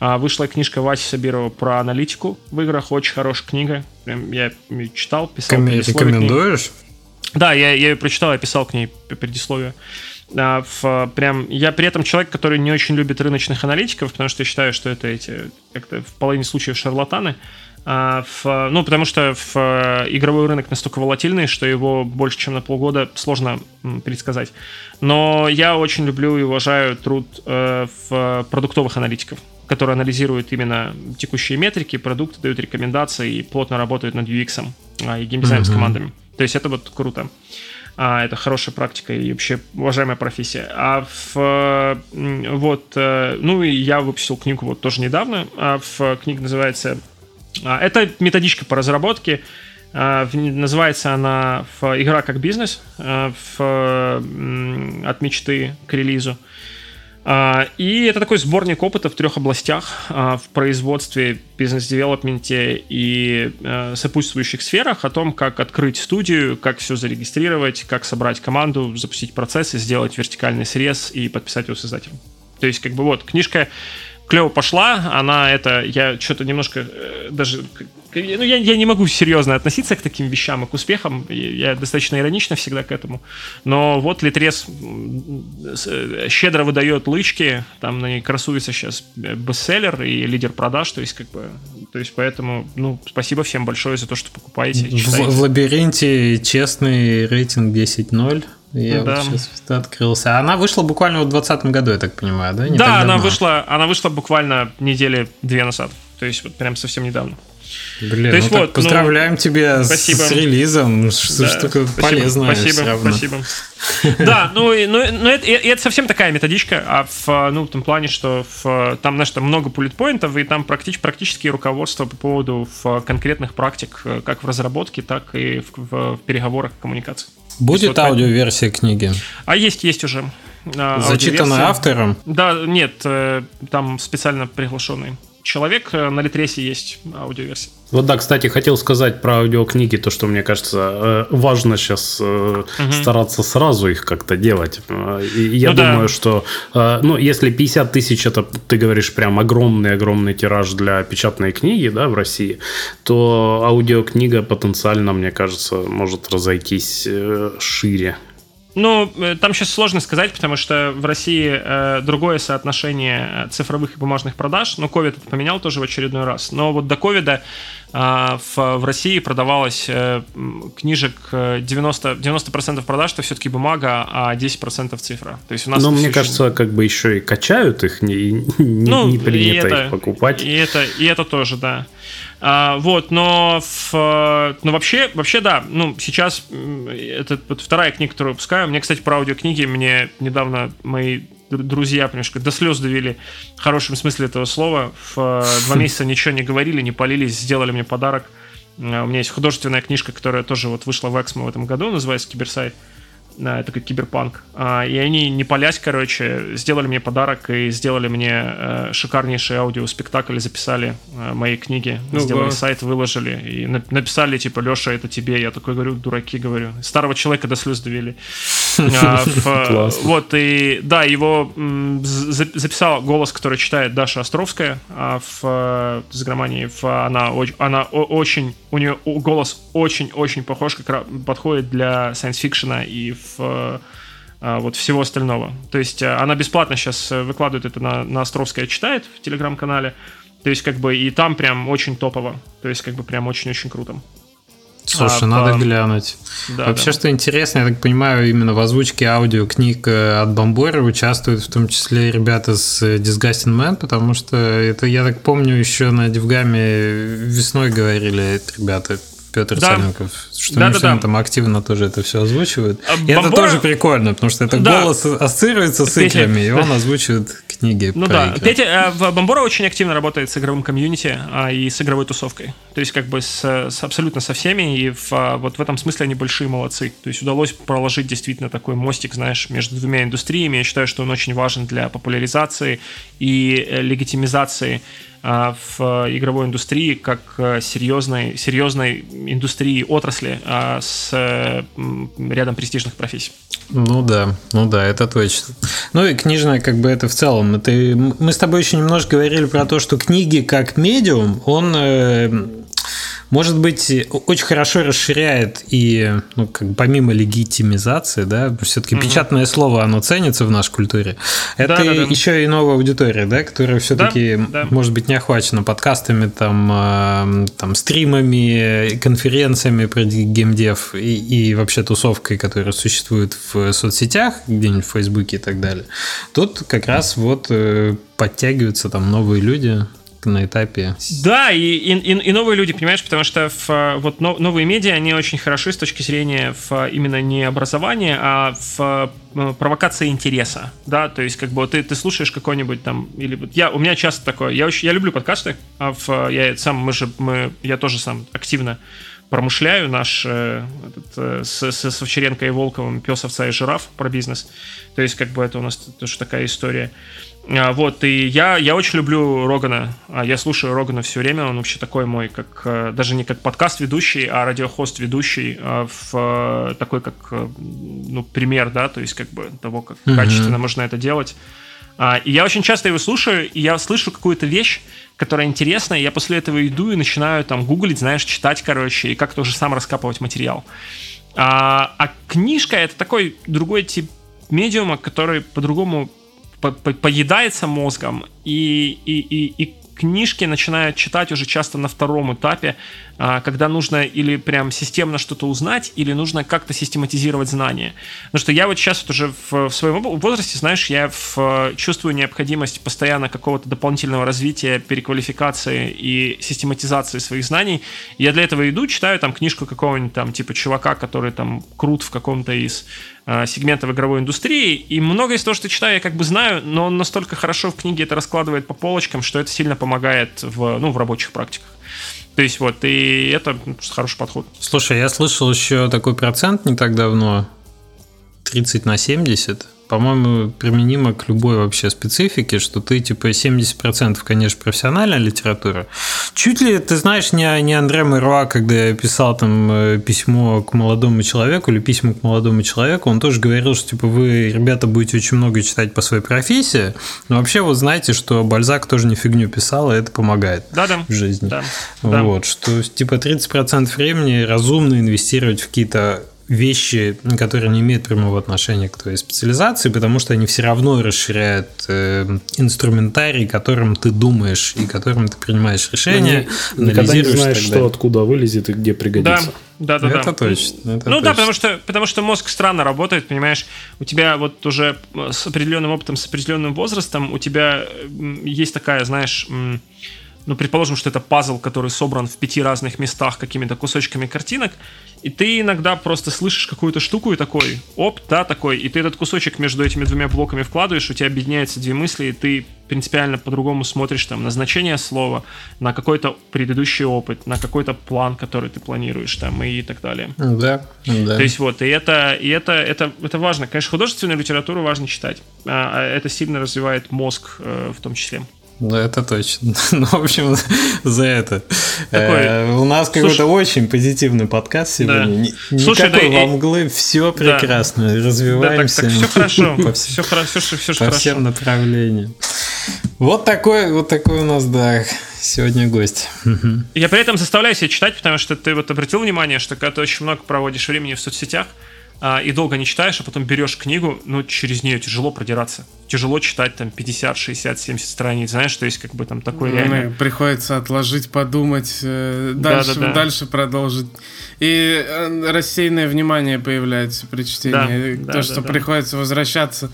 Вышла книжка Васи Сабирова про аналитику в играх. Очень хорошая книга. Прям я читал, писал. Рекомендуешь? Да, я, я ее прочитал, я писал к ней предисловие. А, в, прям, я при этом человек, который не очень любит рыночных аналитиков, потому что я считаю, что это эти, как-то в половине случаев шарлатаны. А, в, ну, потому что в, игровой рынок настолько волатильный, что его больше, чем на полгода сложно предсказать. Но я очень люблю и уважаю труд э, в продуктовых аналитиков которые анализируют именно текущие метрики, продукты, дают рекомендации и плотно работают над UX а, и геймдизайном mm-hmm. с командами. То есть это вот круто. А, это хорошая практика и вообще уважаемая профессия. А в, вот, э, ну и я выпустил книгу вот тоже недавно. А в книга называется... А, это методичка по разработке. Называется она «Игра как бизнес» в, от мечты к релизу. А, и это такой сборник опыта в трех областях. А, в производстве, бизнес-девелопменте и сопутствующих сферах о том, как открыть студию, как все зарегистрировать, как собрать команду, запустить процессы, сделать вертикальный срез и подписать его с издателем. То есть, как бы вот, книжка клево пошла, она это, я что-то немножко э, даже ну, я, я не могу серьезно относиться к таким вещам и к успехам. Я достаточно иронично всегда к этому. Но вот Литрес э, щедро выдает лычки, там на ней красуется сейчас бестселлер и лидер продаж, то есть как бы, то есть поэтому, ну, спасибо всем большое за то, что покупаете. В, в лабиринте честный рейтинг 10.0. Я да. вот сейчас открылся. Она вышла буквально в 2020 году, я так понимаю, да? Не да, она вышла, она вышла буквально недели две назад. То есть вот прям совсем недавно. Блин, То есть ну вот, поздравляем ну, тебя спасибо. с релизом. Да, штука спасибо, полезная. Спасибо, спасибо. Да, ну, ну, ну это, это совсем такая методичка, а в, ну, в том плане, что в, там, знаешь, там много пулитпоинтов, и там практически, практически руководство по поводу в конкретных практик, как в разработке, так и в, в, в переговорах коммуникации. Будет вот, аудиоверсия книги? А есть, есть уже. А, Зачитанная автором? Да, нет, э, там специально приглашенный человек. Э, на Литресе есть аудиоверсия. Вот да, кстати, хотел сказать про аудиокниги, то, что мне кажется, э, важно сейчас угу. стараться сразу их как-то делать. И я ну, думаю, да. что, ну, если 50 тысяч, это, ты говоришь, прям огромный-огромный тираж для печатной книги, да, в России, то аудиокнига потенциально, мне кажется, может разойтись шире. Ну, э, там сейчас сложно сказать, потому что в России э, другое соотношение э, цифровых и бумажных продаж. Ну, COVID это поменял тоже в очередной раз. Но вот до ковида э, в, в России продавалось книжек 90%, э, 90% продаж это все-таки бумага, а 10% цифра. То есть у нас Но мне кажется, еще... как бы еще и качают их, не, не, ну, не принято это, их покупать. И это, и это тоже, да. А, вот, но, в, но вообще, вообще, да, ну, сейчас это вот вторая книга, которую выпускаю. Мне, кстати, про аудиокниги мне недавно мои друзья, понимаешь, до слез довели в хорошем смысле этого слова. В два месяца ничего не говорили, не полились, сделали мне подарок. У меня есть художественная книжка, которая тоже вот вышла в Эксмо в этом году, называется «Киберсайт» такой киберпанк. А, и они, не полясь, короче, сделали мне подарок и сделали мне э, шикарнейший аудиоспектакль, записали э, мои книги, ну, сделали да. сайт, выложили и написали, типа, Леша, это тебе. Я такой говорю, дураки, говорю. Старого человека до слез довели. А, вот, и да, его записал голос, который читает Даша Островская а в э, Загромании. Она она очень, у нее голос очень-очень похож, как подходит для science-фикшена и в э, а, вот всего остального. То есть э, она бесплатно сейчас э, выкладывает это на, на Островская читает в телеграм-канале. То есть как бы и там прям очень топово. То есть как бы прям очень-очень круто. Слушай, а, надо по... глянуть. Да, Вообще, да. что интересно, я так понимаю, именно в озвучке аудио книг от Бомбора участвуют в том числе ребята с Disgusting Man, потому что это, я так помню, еще на Дивгаме весной говорили ребята Петр да. Царенков, что да, да, да. там активно тоже это все озвучивает. А, и Бомбора... это тоже прикольно, потому что это да. голос ассоциируется с Петя... играми, и он озвучивает книги. Ну да, игры. Петя, э, Бомбора очень активно работает с игровым комьюнити а, и с игровой тусовкой. То есть как бы с, с абсолютно со всеми, и в, а, вот в этом смысле они большие молодцы. То есть удалось проложить действительно такой мостик, знаешь, между двумя индустриями. Я считаю, что он очень важен для популяризации и э, легитимизации в игровой индустрии как э, серьезной, серьезной индустрии отрасли а, с рядом престижных профессий. Ну да, ну да, это точно. Ну и книжная, как бы это в целом. Это, мы с тобой еще немножко говорили про то, что книги как медиум, он э, может быть, очень хорошо расширяет и, ну, как помимо легитимизации, да, все-таки угу. печатное слово, оно ценится в нашей культуре. Это да, да, да. еще и новая аудитория, да, которая все-таки, да, да. может быть, не охвачена подкастами, там, э, там стримами, конференциями про геймдев и, и вообще тусовкой, которая существует в соцсетях, где-нибудь в Фейсбуке и так далее. Тут как раз вот э, подтягиваются там новые люди, на этапе. Да, и, и, и новые люди, понимаешь, потому что в, вот новые медиа, они очень хороши с точки зрения в, именно не образования, а в э, провокации интереса, да, то есть как бы ты, ты слушаешь какой-нибудь там, или вот я, у меня часто такое, я, очень, я люблю подкасты, а в, я сам, мы же, мы, я тоже сам активно промышляю наш э, этот, э, с, с, с Овчаренко и Волковым «Пес, овца и жираф» про бизнес. То есть, как бы это у нас тоже такая история. А, вот, и я, я очень люблю Рогана. А, я слушаю Рогана все время. Он вообще такой мой, как э, даже не как подкаст ведущий, а радиохост ведущий, а, в такой как ну, пример, да, то есть как бы того, как mm-hmm. качественно можно это делать. И я очень часто его слушаю, и я слышу какую-то вещь, которая интересная, и я после этого иду и начинаю там гуглить, знаешь, читать, короче, и как-то уже сам раскапывать материал. А, а книжка — это такой другой тип медиума, который по-другому по -по поедается мозгом и, и, и, и книжки начинают читать уже часто на втором этапе, когда нужно или прям системно что-то узнать, или нужно как-то систематизировать знания. Потому что я вот сейчас вот уже в, в своем возрасте, знаешь, я в, чувствую необходимость постоянно какого-то дополнительного развития, переквалификации и систематизации своих знаний. Я для этого иду, читаю там книжку какого-нибудь там типа чувака, который там крут в каком-то из а, сегментов игровой индустрии, и многое из того, что читаю, я как бы знаю, но он настолько хорошо в книге это раскладывает по полочкам, что это сильно помогает в, ну, в рабочих практиках. То есть вот, и это хороший подход. Слушай, я слышал еще такой процент не так давно, 30 на 70 по-моему, применимо к любой вообще специфике, что ты типа 70% конечно профессиональная литература. Чуть ли ты знаешь не, не Андре Мэруа, когда я писал там э, письмо к молодому человеку или письма к молодому человеку, он тоже говорил, что типа вы, ребята, будете очень много читать по своей профессии, но вообще вот знаете, что Бальзак тоже не фигню писал, и это помогает да, да. в жизни. Да, вот, да. что типа 30% времени разумно инвестировать в какие-то вещи, которые не имеют прямого отношения к твоей специализации, потому что они все равно расширяют э, инструментарий, которым ты думаешь и которым ты принимаешь решения, не, Никогда не знаешь, что откуда вылезет и где пригодится. Да, да, да. Это точно. Это ну точно. да, потому что, потому что мозг странно работает, понимаешь, у тебя вот уже с определенным опытом, с определенным возрастом, у тебя есть такая, знаешь, ну, предположим, что это пазл, который собран в пяти разных местах какими-то кусочками картинок, и ты иногда просто слышишь какую-то штуку и такой, оп, да, такой, и ты этот кусочек между этими двумя блоками вкладываешь, у тебя объединяются две мысли, и ты принципиально по-другому смотришь там на значение слова, на какой-то предыдущий опыт, на какой-то план, который ты планируешь там и так далее. Да, да. То есть вот, и это, и это, это, это важно. Конечно, художественную литературу важно читать. А, а это сильно развивает мозг э, в том числе. Да, это точно. Ну, в общем, за это. Такой, э, у нас какой-то очень позитивный подкаст сегодня. Да. Слушай, Никакой да, мглы, все прекрасно. Да. Развиваемся. Да, так, так, все хорошо. По, все хорошо, все, все по хорошо. всем направлениям. Вот такой, вот такой у нас, да, сегодня гость. Я при этом заставляю себя читать, потому что ты вот обратил внимание, что когда ты очень много проводишь времени в соцсетях, а, и долго не читаешь, а потом берешь книгу, ну, через нее тяжело продираться. Тяжело читать там 50, 60, 70 страниц, знаешь, то есть как бы там такой ну, реально... Приходится отложить, подумать, э, дальше, да, да, да. дальше продолжить. И э, рассеянное внимание появляется при чтении. Да, То, да, что да, приходится да. возвращаться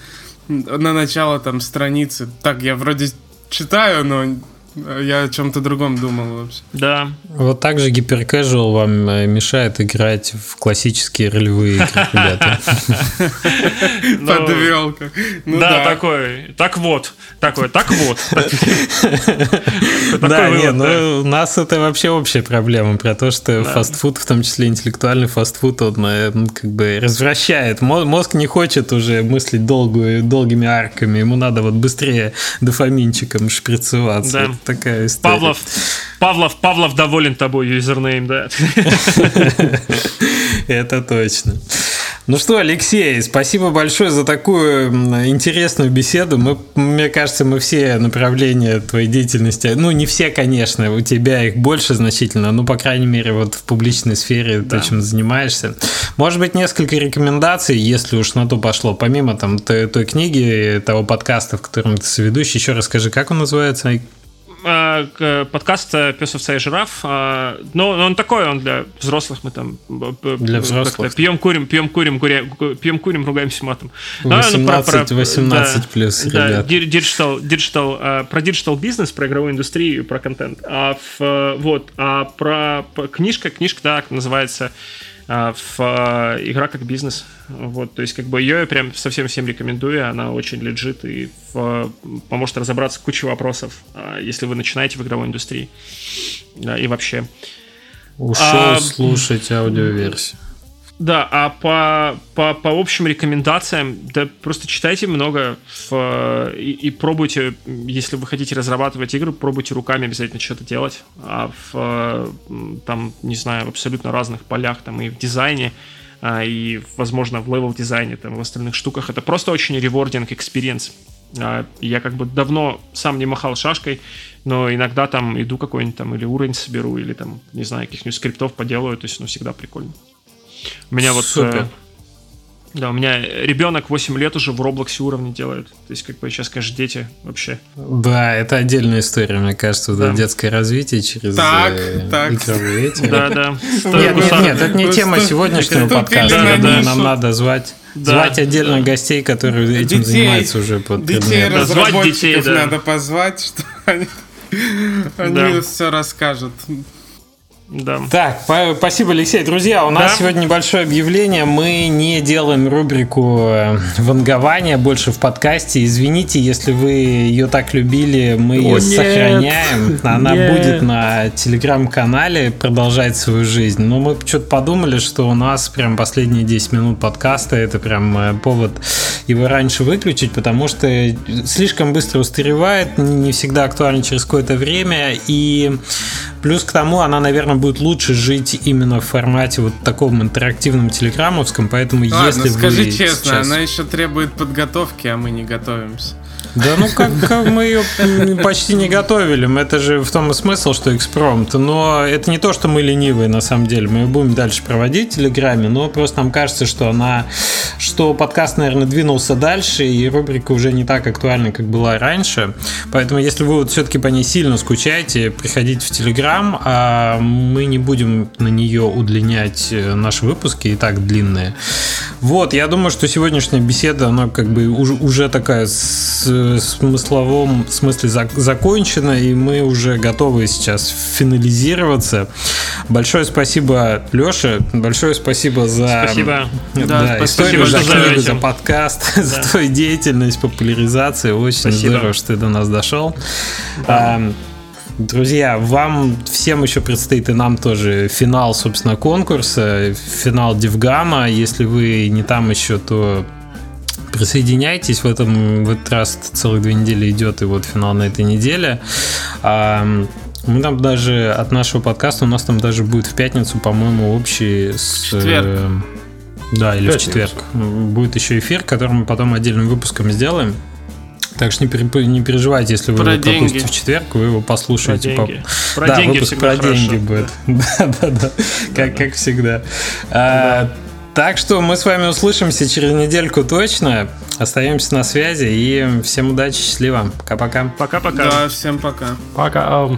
на начало там страницы. Так, я вроде читаю, но я о чем-то другом думал вообще. Да. Вот так же гиперкэжуал вам э, мешает играть в классические ролевые игры, ребята. Ну, Подвел ну Да, такой. Так вот. Такой, так вот. Да, не, ну у нас это вообще общая проблема про то, что фастфуд, в том числе интеллектуальный фастфуд, он э, как бы развращает. Мозг не хочет уже мыслить долгими арками, ему надо вот быстрее дофаминчиком шприцеваться такая история. Павлов, Павлов, Павлов доволен тобой, юзернейм, да. Это точно. Ну что, Алексей, спасибо большое за такую интересную беседу. Мы, мне кажется, мы все направления твоей деятельности, ну не все, конечно, у тебя их больше значительно, но по крайней мере вот в публичной сфере да. ты чем занимаешься. Может быть, несколько рекомендаций, если уж на то пошло, помимо там той, той книги, того подкаста, в котором ты соведущий, еще расскажи, как он называется? Э, подкаст «Пес, овца и жираф». Э, но он такой, он для взрослых. Мы там для взрослых. пьем, курим, пьем, курим, гуря, пьем, курим, ругаемся матом. 18, ну, 18 да, плюс, да, ребят. Digital, digital, э, про digital бизнес, про игровую индустрию, про контент. А в, вот, а про книжка, книжка, так называется в а, игра как бизнес. Вот, то есть, как бы ее я прям совсем всем рекомендую, она очень лежит и в, поможет разобраться кучу вопросов, а, если вы начинаете в игровой индустрии и вообще. Ушел а, слушать аудиоверсию. Да, а по, по, по общим рекомендациям, да просто читайте много в, и, и пробуйте, если вы хотите разрабатывать игры, пробуйте руками обязательно что-то делать. А в, там, не знаю, в абсолютно разных полях, там и в дизайне, а, и, возможно, в level-дизайне, там, в остальных штуках. Это просто очень rewarding experience. Я как бы давно сам не махал шашкой, но иногда там иду какой-нибудь там или уровень соберу, или там, не знаю, каких-нибудь скриптов поделаю, то есть, ну, всегда прикольно. У меня вот... Супер. Э, да, у меня ребенок 8 лет уже в Роблоксе уровни делает. То есть, как бы сейчас, конечно, дети вообще. Да, это отдельная история, мне кажется, да. детское развитие через так, э, так. игровые эти. Да, да. Нет, нет, нет, это не тема сегодняшнего подкаста. Я думаю, нам надо звать. Звать отдельно гостей, которые этим занимаются уже под Детей разработчиков надо позвать, что они все расскажут. Да. Так, спасибо, Алексей. Друзья, у нас да? сегодня небольшое объявление. Мы не делаем рубрику э, вангования больше в подкасте. Извините, если вы ее так любили, мы ее О, сохраняем. Она нет. будет на телеграм-канале продолжать свою жизнь. Но мы что-то подумали, что у нас прям последние 10 минут подкаста это прям э, повод его раньше выключить, потому что слишком быстро устаревает, не всегда актуально через какое-то время. И плюс к тому, она, наверное, наверное, будет лучше жить именно в формате вот таком интерактивном телеграммовском, поэтому Ладно, если скажи вы честно, сейчас... она еще требует подготовки, а мы не готовимся. Да ну как, как мы ее почти не готовили. Это же в том и смысл, что экспромт. Но это не то, что мы ленивые на самом деле. Мы ее будем дальше проводить в Телеграме, но просто нам кажется, что она, что подкаст, наверное, двинулся дальше, и рубрика уже не так актуальна, как была раньше. Поэтому, если вы вот все-таки по ней сильно скучаете, приходите в Телеграм, а мы не будем на нее удлинять э, наши выпуски, и так длинные. Вот, я думаю, что сегодняшняя беседа, она как бы уже, уже такая с смысловом смысле закончено, и мы уже готовы сейчас финализироваться. Большое спасибо, Леша, большое спасибо за, спасибо. Да, да, историю, за книгу, за подкаст, да. за твою деятельность, популяризацию. Очень спасибо. здорово, что ты до нас дошел. Да. Друзья, вам всем еще предстоит и нам тоже финал, собственно, конкурса, финал Дивгама. Если вы не там еще, то Присоединяйтесь, в, этом, в этот раз целых две недели идет, и вот финал на этой неделе. Мы там даже от нашего подкаста, у нас там даже будет в пятницу, по-моему, общий с... Четверг. Э, да, или Пятницу. в четверг. Будет еще эфир, который мы потом отдельным выпуском сделаем. Так что не, не переживайте, если вы про его деньги. пропустите в четверг, вы его послушаете. Про деньги, по... про да, деньги выпуск про хорошо. деньги будет. да, да, да. Как, как всегда. А, так что мы с вами услышимся через недельку точно. Остаемся на связи и всем удачи, счастливо. Пока-пока. Пока-пока. Да, всем пока. Пока.